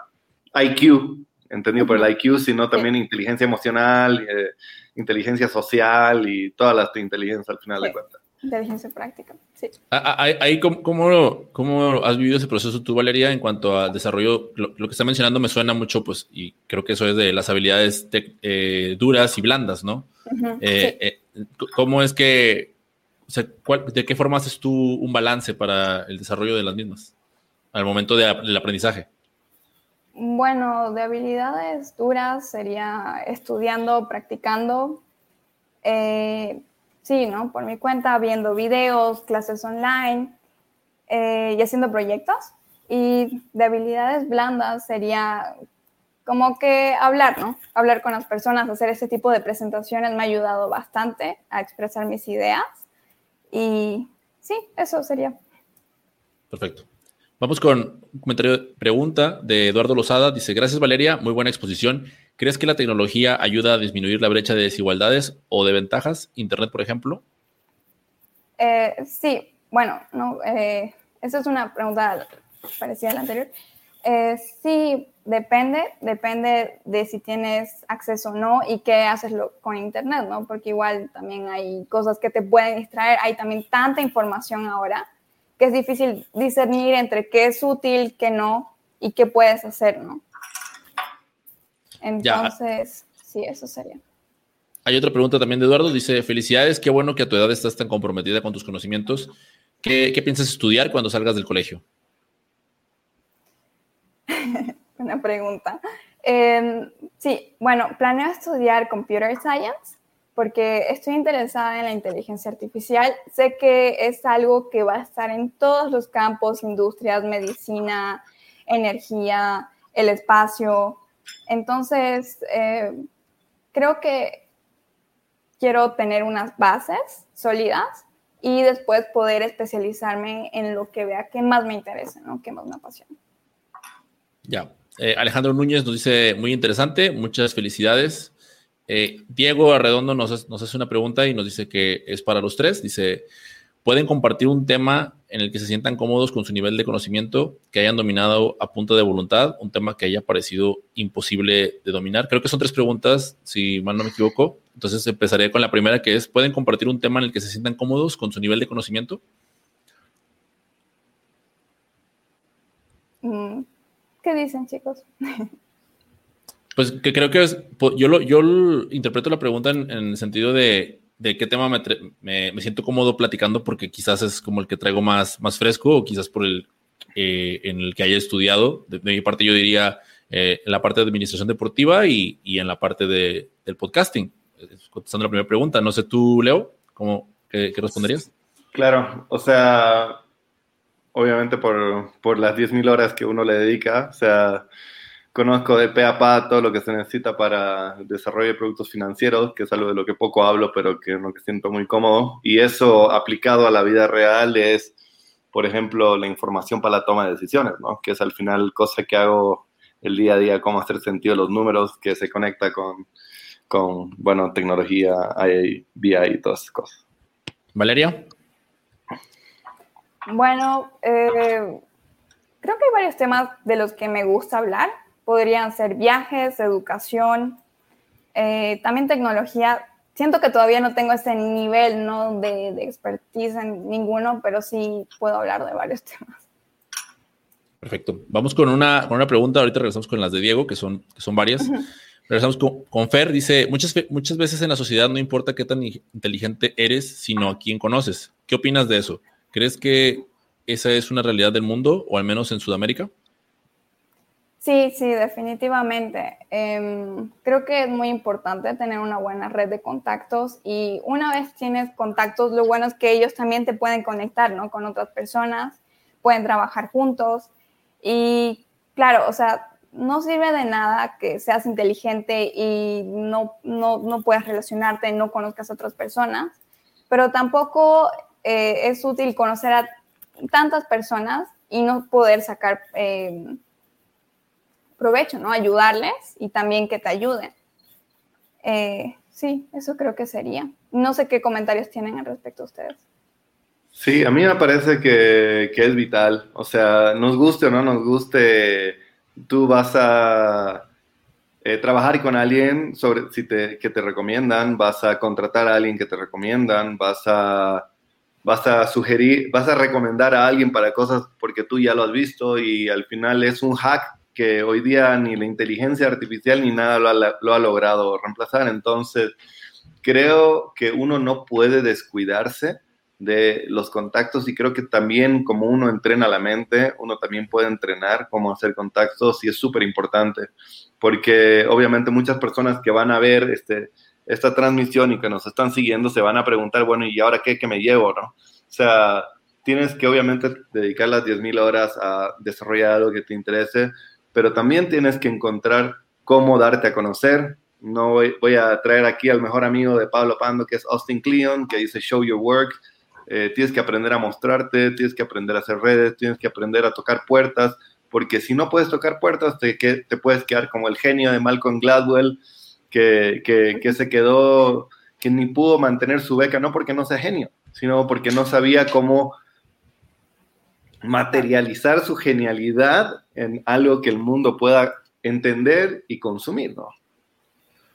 S2: IQ, entendido por el IQ, sino también inteligencia emocional, eh, inteligencia social y todas las inteligencias al final de cuentas.
S3: Inteligencia práctica, sí.
S1: Ahí, ¿cómo, ¿cómo, has vivido ese proceso tú, Valeria, en cuanto al desarrollo? Lo, que está mencionando me suena mucho, pues, y creo que eso es de las habilidades eh, duras y blandas, ¿no? Eh, ¿Cómo es que, o sea, de qué forma haces tú un balance para el desarrollo de las mismas al momento del aprendizaje?
S3: Bueno, de habilidades duras sería estudiando, practicando. Eh, sí, ¿no? Por mi cuenta, viendo videos, clases online eh, y haciendo proyectos. Y de habilidades blandas sería como que hablar, ¿no? Hablar con las personas, hacer ese tipo de presentaciones me ha ayudado bastante a expresar mis ideas. Y sí, eso sería.
S1: Perfecto. Vamos con un comentario, pregunta de Eduardo Lozada. Dice, gracias Valeria, muy buena exposición. ¿Crees que la tecnología ayuda a disminuir la brecha de desigualdades o de ventajas? Internet, por ejemplo.
S3: Eh, sí, bueno, no, eh, esa es una pregunta parecida a la anterior. Eh, sí, depende, depende de si tienes acceso o no y qué haces con Internet, ¿no? Porque igual también hay cosas que te pueden distraer, hay también tanta información ahora que es difícil discernir entre qué es útil, qué no y qué puedes hacer, ¿no? Entonces, sí, eso sería.
S1: Hay otra pregunta también de Eduardo. Dice, felicidades, qué bueno que a tu edad estás tan comprometida con tus conocimientos. ¿Qué, qué piensas estudiar cuando salgas del colegio?
S3: Una pregunta. Em, sí, bueno, planeo estudiar Computer Science porque estoy interesada en la inteligencia artificial. Sé que es algo que va a estar en todos los campos, industrias, medicina, energía, el espacio. Entonces, eh, creo que quiero tener unas bases sólidas y después poder especializarme en lo que vea que más me interesa, ¿no? que más me apasiona.
S1: Ya. Eh, Alejandro Núñez nos dice, muy interesante, muchas felicidades. Eh, Diego Arredondo nos, hace una pregunta y nos dice que es para los tres. Dice, ¿pueden compartir un tema en el que se sientan cómodos con su nivel de conocimiento, que hayan dominado a punta de voluntad, un tema que haya parecido imposible de dominar? Creo que son tres preguntas, si mal no me equivoco. Entonces empezaré con la primera, que es, ¿pueden compartir un tema en el que se sientan cómodos con su nivel de conocimiento?
S3: Mm, ¿Qué dicen, chicos?
S1: Pues que creo que es, yo, lo, yo interpreto la pregunta en, el sentido de, de qué tema me, me, siento cómodo platicando porque quizás es como el que traigo más, más fresco o quizás por el eh, en el que haya estudiado. De, mi parte yo diría eh, en la parte de administración deportiva y, y en la parte de, del podcasting. Contestando la primera pregunta, no sé tú, Leo, ¿cómo, qué, qué responderías?
S2: Claro, o sea, obviamente por, por las 10.000 horas que uno le dedica, o sea, conozco de pe a pa todo lo que se necesita para desarrollo de productos financieros, que es algo de lo que poco hablo, pero que lo que siento muy cómodo. Y eso aplicado a la vida real es, por ejemplo, la información para la toma de decisiones, ¿no? Que es al final cosa que hago el día a día, cómo hacer sentido los números, que se conecta con, con bueno, tecnología, BI y todas esas cosas.
S1: Valeria.
S3: Bueno, eh, creo que hay varios temas de los que me gusta hablar podrían ser viajes, educación, eh, también tecnología. Siento que todavía no tengo ese nivel ¿no? de, expertise en ninguno, pero sí puedo hablar de varios temas.
S1: Perfecto. Vamos con una, con una pregunta. Ahorita regresamos con las de Diego, que son, que son varias. Regresamos con, con, Fer. Dice, muchas, muchas veces en la sociedad no importa qué tan inteligente eres, sino a quién conoces. ¿Qué opinas de eso? ¿Crees que esa es una realidad del mundo, o al menos en Sudamérica?
S3: Sí, sí, definitivamente. Em, creo que es muy importante tener una buena red de contactos y una vez tienes contactos, lo bueno es que ellos también te pueden conectar, ¿no? Con otras personas, pueden trabajar juntos y claro, o sea, no sirve de nada que seas inteligente y no, no, no puedas relacionarte, no conozcas a otras personas, pero tampoco eh, es útil conocer a tantas personas y no poder sacar... Eh, provecho, ¿no? Ayudarles y también que te ayuden. Eh, sí, eso creo que sería. No sé qué comentarios tienen al respecto ustedes.
S2: Sí, a mí me parece que, que, es vital. O sea, nos guste o no nos guste, tú vas a trabajar con alguien sobre, si te, que te recomiendan, vas a contratar a alguien que te recomiendan, vas a, vas a sugerir, vas a recomendar a alguien para cosas porque tú ya lo has visto y al final es un hack que hoy día ni la inteligencia artificial ni nada lo ha, logrado reemplazar. Entonces, creo que uno no puede descuidarse de los contactos y creo que también como uno entrena la mente, uno también puede entrenar cómo hacer contactos y es súper importante porque obviamente muchas personas que van a ver este, esta transmisión y que nos están siguiendo se van a preguntar, bueno, ¿y ahora qué, qué me llevo, no? O sea, tienes que obviamente dedicar las 10.000 horas a desarrollar algo que te interese, pero también tienes que encontrar cómo darte a conocer. No voy, a traer aquí al mejor amigo de Pablo Pando, que es Austin Cleon, que dice Show Your Work. Eh, tienes que aprender a mostrarte, tienes que aprender a hacer redes, tienes que aprender a tocar puertas, porque si no puedes tocar puertas, te, que, te puedes quedar como el genio de Malcolm Gladwell, que, que, que se quedó, que ni pudo mantener su beca, no porque no sea genio, sino porque no sabía cómo materializar su genialidad en algo que el mundo pueda entender y consumir, ¿no?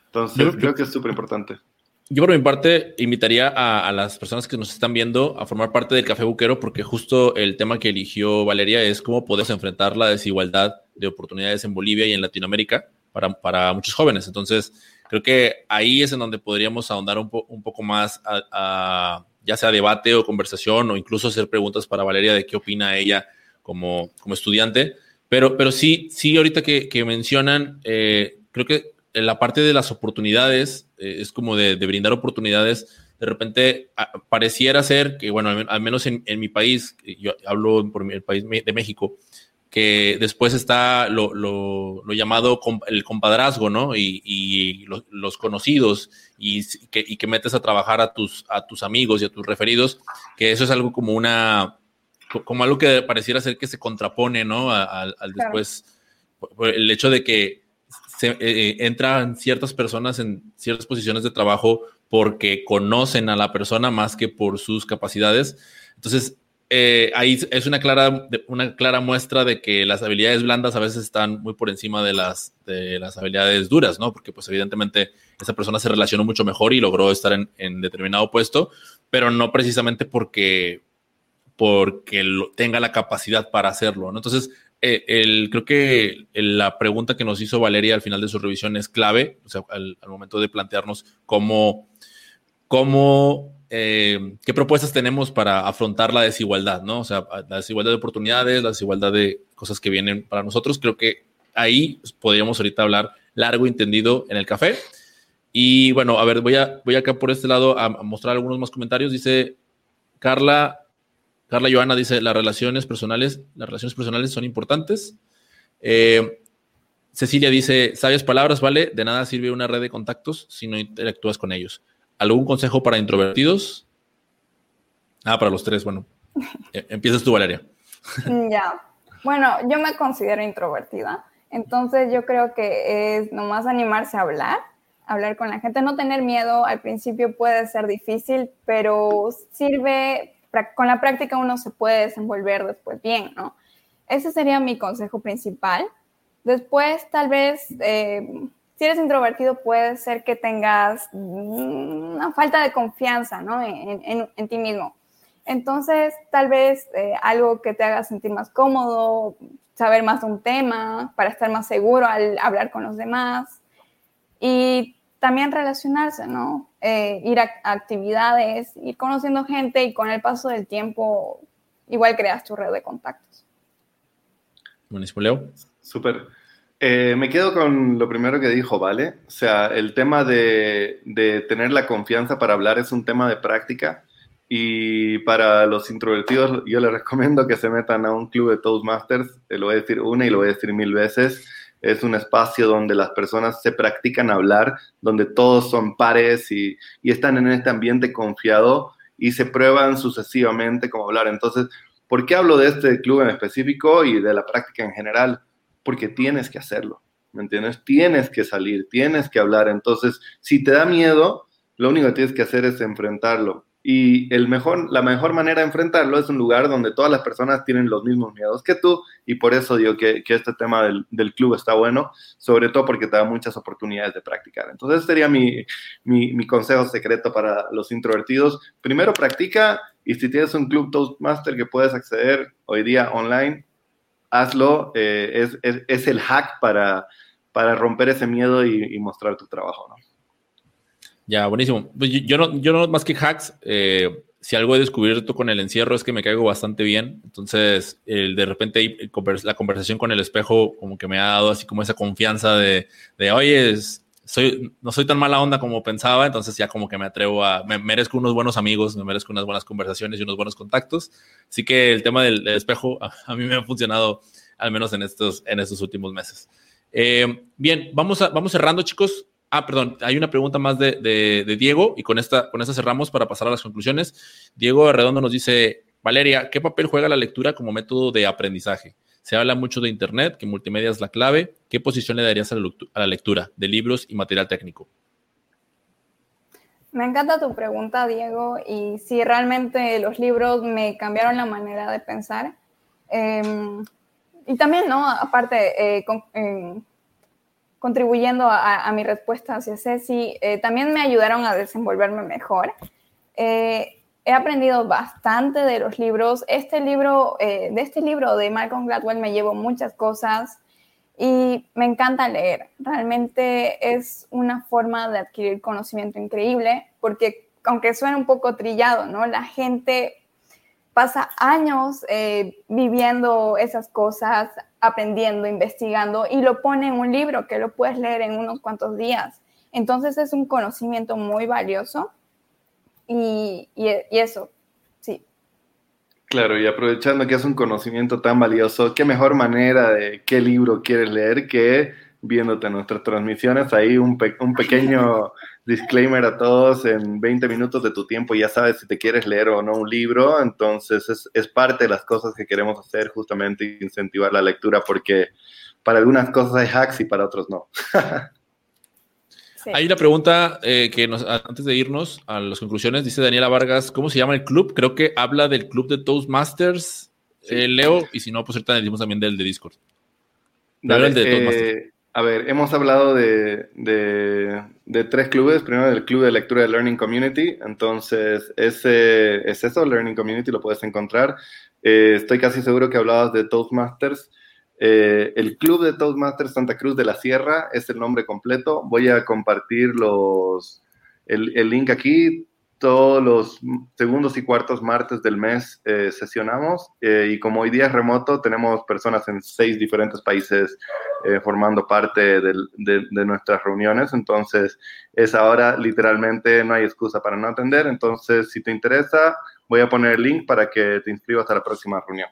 S2: Entonces, creo que es súper importante.
S1: Yo por mi parte invitaría a, las personas que nos están viendo a formar parte del Café Buquero porque justo el tema que eligió Valeria es cómo podemos enfrentar la desigualdad de oportunidades en Bolivia y en Latinoamérica para, para muchos jóvenes. Entonces, creo que ahí es en donde podríamos ahondar un, un poco más a ya sea debate o conversación o incluso hacer preguntas para Valeria de qué opina ella como, como estudiante. Pero, pero sí, sí, ahorita que, que mencionan, eh, creo que en la parte de las oportunidades, eh, es como de, brindar oportunidades, de repente pareciera ser que, bueno, al, menos en, en, mi país, yo hablo por el país de México, que después está lo, lo, llamado el compadrazgo, ¿no? Y, los, conocidos y que, y que, metes a trabajar a tus, a tus amigos y a tus referidos, que eso es algo como una, como algo que pareciera ser que se contrapone, ¿no? Al, después, el hecho de que se, eh, eh, entran ciertas personas en ciertas posiciones de trabajo porque conocen a la persona más que por sus capacidades. Entonces, eh, ahí es una clara, una clara muestra de que las habilidades blandas a veces están muy por encima de las, de las habilidades duras, ¿no? Porque pues evidentemente esa persona se relacionó mucho mejor y logró estar en, determinado puesto, pero no precisamente porque, porque tenga la capacidad para hacerlo, ¿no? Entonces, eh, el, creo que la pregunta que nos hizo Valeria al final de su revisión es clave, o sea, al, al momento de plantearnos cómo, cómo eh, qué propuestas tenemos para afrontar la desigualdad, ¿no? O sea, la desigualdad de oportunidades, la desigualdad de cosas que vienen para nosotros. Creo que ahí podríamos ahorita hablar largo y entendido en el café. Y bueno, a ver, voy, a, voy acá por este lado a, mostrar algunos más comentarios. Dice Carla, Carla Joana dice, las relaciones personales, las relaciones personales son importantes. Eh, Cecilia dice, sabias palabras, ¿vale? De nada sirve una red de contactos si no interactúas con ellos. ¿Algún consejo para introvertidos? Ah, para los tres, bueno. E, empiezas tú, Valeria.
S3: Ya. Bueno, yo me considero introvertida. Entonces yo creo que es nomás animarse a hablar, hablar con la gente, no tener miedo. Al principio puede ser difícil, pero sirve, con la práctica uno se puede desenvolver después bien, ¿no? Ese sería mi consejo principal. Después, tal vez, eh, si eres introvertido puede ser que tengas una falta de confianza ¿no? en, ti mismo. Entonces, tal vez eh, algo que te haga sentir más cómodo, saber más de un tema, para estar más seguro al hablar con los demás. Y también relacionarse, ¿no? Eh, ir a, actividades, ir conociendo gente y con el paso del tiempo igual creas tu red de contactos.
S1: Buenísimo, Leo.
S2: Súper. Eh, me quedo con lo primero que dijo, ¿vale? O sea, el tema de, tener la confianza para hablar es un tema de práctica y para los introvertidos yo les recomiendo que se metan a un club de Toastmasters, eh, lo voy a decir una y lo voy a decir mil veces. Es un espacio donde las personas se practican hablar, donde todos son pares y, y están en este ambiente confiado y se prueban sucesivamente cómo hablar. Entonces, ¿por qué hablo de este club en específico y de la práctica en general? Porque tienes que hacerlo, ¿me entiendes? Tienes que salir, tienes que hablar. Entonces, si te da miedo, lo único que tienes que hacer es enfrentarlo. Y el mejor, la mejor manera de enfrentarlo es un lugar donde todas las personas tienen los mismos miedos que tú. Y por eso digo que, este tema del, club está bueno, sobre todo porque te da muchas oportunidades de practicar. Entonces, sería mi, mi consejo secreto para los introvertidos. Primero, practica. Y si tienes un club Toastmaster que puedes acceder hoy día online, hazlo, eh, es, el hack para, para romper ese miedo y, mostrar tu trabajo, ¿no?
S1: Ya, buenísimo. Pues yo, no, yo no, más que hacks, eh, si algo he descubierto con el encierro es que me caigo bastante bien. Entonces, el, de repente la conversación con el espejo como que me ha dado así como esa confianza de, de oye, soy, no soy tan mala onda como pensaba, entonces ya como que me atrevo a, me merezco unos buenos amigos, me merezco unas buenas conversaciones y unos buenos contactos. Así que el tema del, espejo a, mí me ha funcionado al menos en estos, en estos últimos meses. Eh, bien, vamos, a, vamos cerrando, chicos. Ah, perdón, hay una pregunta más de, de, Diego y con esta, con esta cerramos para pasar a las conclusiones. Diego Redondo nos dice, Valeria, ¿qué papel juega la lectura como método de aprendizaje? Se habla mucho de Internet, que multimedia es la clave. ¿Qué posición le darías a la lectura de libros y material técnico?
S3: Me encanta tu pregunta, Diego, y si realmente los libros me cambiaron la manera de pensar. Em, y también, ¿no? Aparte, eh, em, contribuyendo a, mi respuesta hacia Ceci, eh, también me ayudaron a desenvolverme mejor. Eh, he aprendido bastante de los libros. Este libro, eh, de este libro de Malcolm Gladwell me llevo muchas cosas y me encanta leer. Realmente es una forma de adquirir conocimiento increíble porque aunque suene un poco trillado, ¿no? La gente pasa años eh, viviendo esas cosas, aprendiendo, investigando y lo pone en un libro que lo puedes leer en unos cuantos días. Entonces es un conocimiento muy valioso y, eso, sí.
S2: Claro, y aprovechando que es un conocimiento tan valioso, qué mejor manera de qué libro quieres leer que viéndote nuestras transmisiones. Ahí un, un pequeño disclaimer a todos, en 20 minutos de tu tiempo ya sabes si te quieres leer o no un libro, entonces es, es parte de las cosas que queremos hacer, justamente incentivar la lectura, porque para algunas cosas hay hacks y para otros no.
S1: Hay una pregunta eh, que nos, antes de irnos a las conclusiones, dice Daniela Vargas, ¿cómo se llama el club? Creo que habla del club de Toastmasters, eh, Leo, y si no, pues ahorita decimos también del de Discord.
S2: Eh, a ver, hemos hablado de, tres clubes. Primero, el club de lectura de Learning Community. Entonces, ese es eso, Learning Community, lo puedes encontrar. estoy casi seguro que hablabas de Toastmasters. Eh, el Club de Toastmasters Santa Cruz de la Sierra es el nombre completo. Voy a compartir los, el, link aquí. Todos los segundos y cuartos martes del mes eh, sesionamos eh, y como hoy día es remoto, tenemos personas en seis diferentes países formando parte de, de, nuestras reuniones. Entonces, es ahora literalmente no hay excusa para no atender. Entonces, si te interesa, voy a poner el link para que te inscribas a la próxima reunión.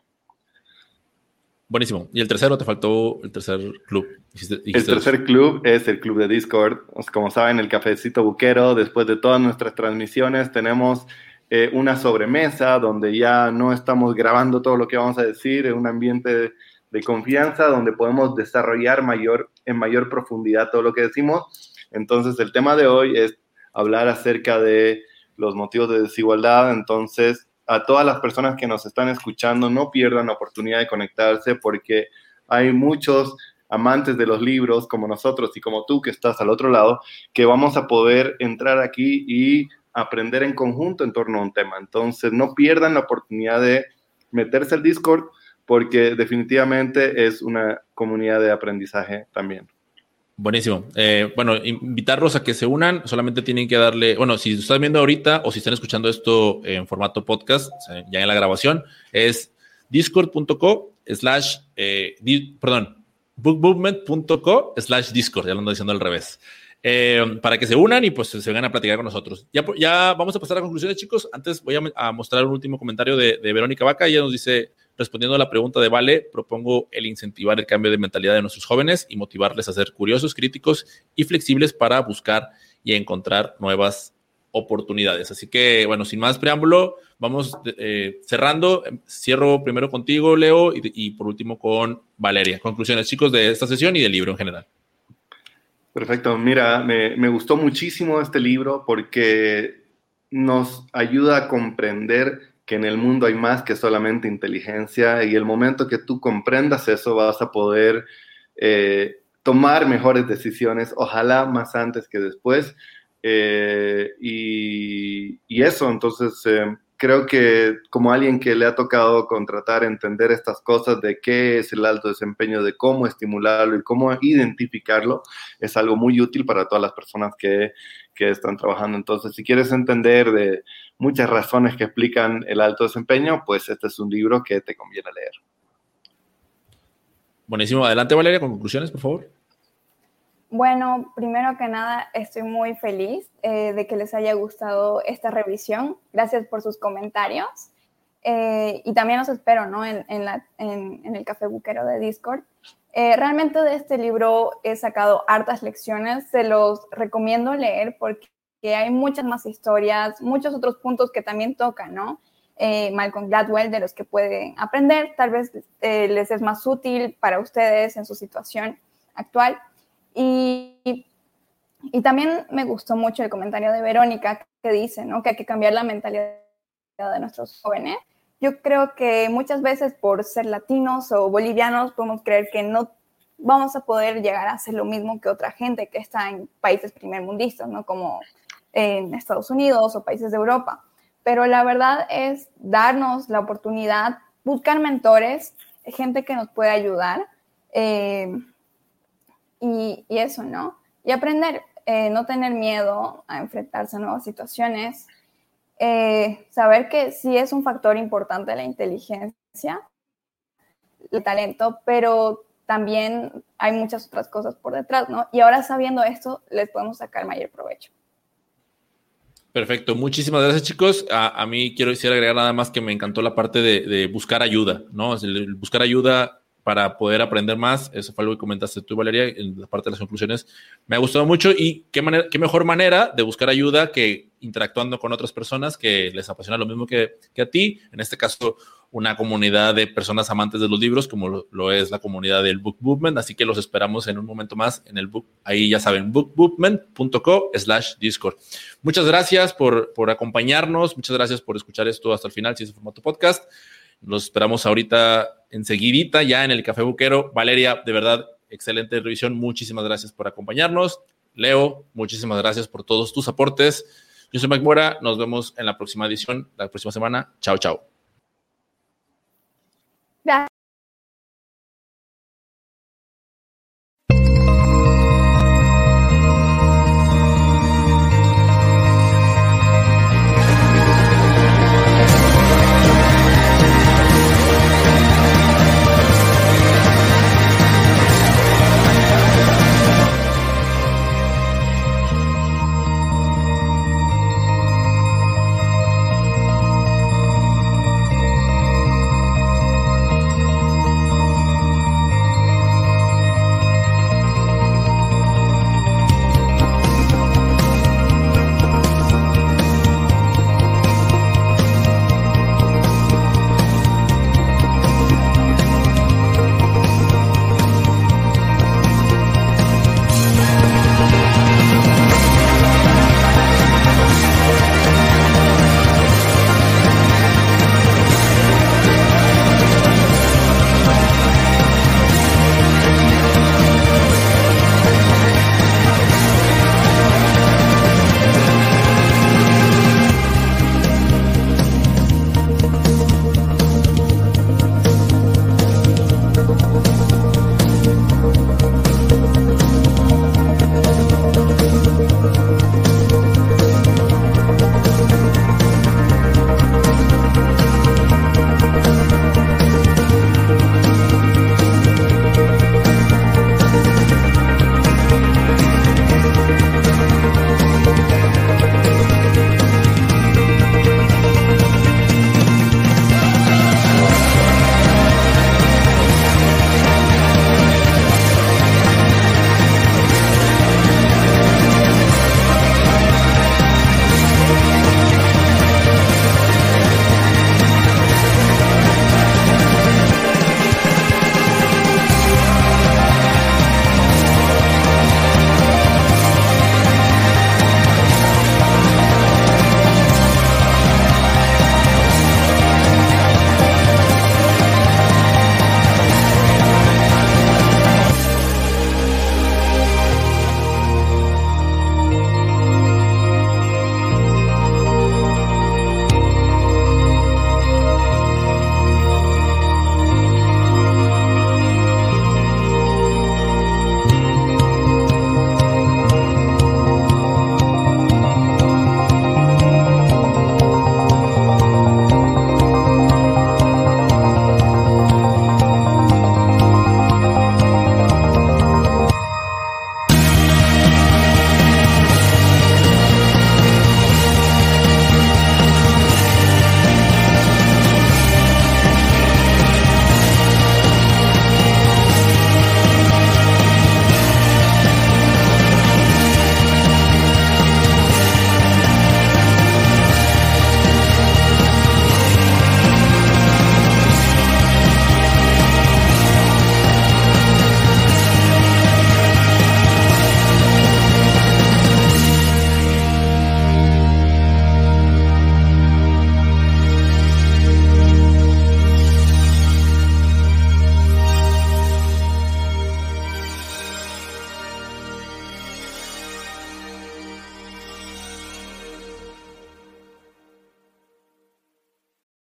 S1: Buenísimo. ¿Y el tercero? ¿Te faltó el tercer club?
S2: el tercer club es el club de Discord. Como saben, el cafecito buquero, después de todas nuestras transmisiones, tenemos eh, una sobremesa donde ya no estamos grabando todo lo que vamos a decir, en un ambiente de, confianza donde podemos desarrollar mayor, en mayor profundidad todo lo que decimos. Entonces, el tema de hoy es hablar acerca de los motivos de desigualdad. Entonces, a todas las personas que nos están escuchando, no pierdan la oportunidad de conectarse porque hay muchos amantes de los libros como nosotros y como tú que estás al otro lado, que vamos a poder entrar aquí y aprender en conjunto en torno a un tema. Entonces, no pierdan la oportunidad de meterse al Discord porque definitivamente es una comunidad de aprendizaje también.
S1: Buenísimo. Eh, bueno, invitarlos a que se unan. Solamente tienen que darle, bueno, si están viendo ahorita o si están escuchando esto en formato podcast, ya en la grabación, es discord.co slash, eh, perdón, bookmovement.co slash discord, ya lo ando diciendo al revés. Eh, para que se unan y pues se vengan a platicar con nosotros. Ya, vamos a pasar a conclusiones, chicos. Antes voy a, mostrar un último comentario de, de Verónica Vaca. Ella nos dice, Respondiendo a la pregunta de Vale, propongo el incentivar el cambio de mentalidad de nuestros jóvenes y motivarles a ser curiosos, críticos y flexibles para buscar y encontrar nuevas oportunidades. Así que, bueno, sin más preámbulo, vamos eh, cerrando. Cierro primero contigo, Leo, y, por último con Valeria. Conclusiones, chicos, de esta sesión y del libro en general.
S2: Perfecto. Mira, me, gustó muchísimo este libro porque nos ayuda a comprender que en el mundo hay más que solamente inteligencia y el momento que tú comprendas eso vas a poder eh, tomar mejores decisiones, ojalá más antes que después. Eh, y, eso, entonces, eh, creo que como alguien que le ha tocado contratar, entender estas cosas de qué es el alto desempeño, de cómo estimularlo y cómo identificarlo, es algo muy útil para todas las personas que, que están trabajando. Entonces, si quieres entender de muchas razones que explican el alto desempeño, pues este es un libro que te conviene leer.
S1: Buenísimo. Adelante, Valeria, con conclusiones, por favor.
S3: Bueno, primero que nada, estoy muy feliz eh, de que les haya gustado esta revisión. Gracias por sus comentarios. Eh, y también los espero ¿no? en, el café buquero de Discord. Eh, realmente de este libro he sacado hartas lecciones. Se los recomiendo leer porque hay muchas más historias, muchos otros puntos que también tocan, ¿no? Malcolm Gladwell, de los que pueden aprender. Tal vez les es más útil para ustedes en su situación actual. Y, y, también me gustó mucho el comentario de Verónica que dice ¿no? que hay que cambiar la mentalidad de nuestros jóvenes. Yo creo que muchas veces por ser latinos o bolivianos podemos creer que no vamos a poder llegar a hacer lo mismo que otra gente que está en países primermundistas, ¿no? como en Estados Unidos o países de Europa. Pero la verdad es darnos la oportunidad, buscar mentores, gente que nos pueda ayudar. Eh, y, eso, ¿no? Y aprender, eh, no tener miedo a enfrentarse a nuevas situaciones, eh, saber que sí es un factor importante la inteligencia, el talento, pero también hay muchas otras cosas por detrás, ¿no? Y ahora sabiendo esto, les podemos sacar mayor provecho.
S1: Perfecto, muchísimas gracias chicos. A, mí quiero decir agregar nada más que me encantó la parte de, buscar ayuda, ¿no? El buscar ayuda para poder aprender más. Eso fue algo que comentaste tú, Valeria, en la parte de las conclusiones. Me ha gustado mucho y qué, manera, qué mejor manera de buscar ayuda que interactuando con otras personas que les apasiona lo mismo que, que a ti. En este caso, una comunidad de personas amantes de los libros, como lo, es la comunidad del Book Movement. Así que los esperamos en un momento más en el book. Ahí ya saben, bookmovement.co slash Discord. Muchas gracias por, por acompañarnos. Muchas gracias por escuchar esto hasta el final, si es formato podcast. Los esperamos ahorita enseguidita ya en el Café Buquero. Valeria, de verdad, excelente revisión. Muchísimas gracias por acompañarnos. Leo, muchísimas gracias por todos tus aportes. Yo soy Mike Mora. Nos vemos en la próxima edición, la próxima semana. Chao, chao.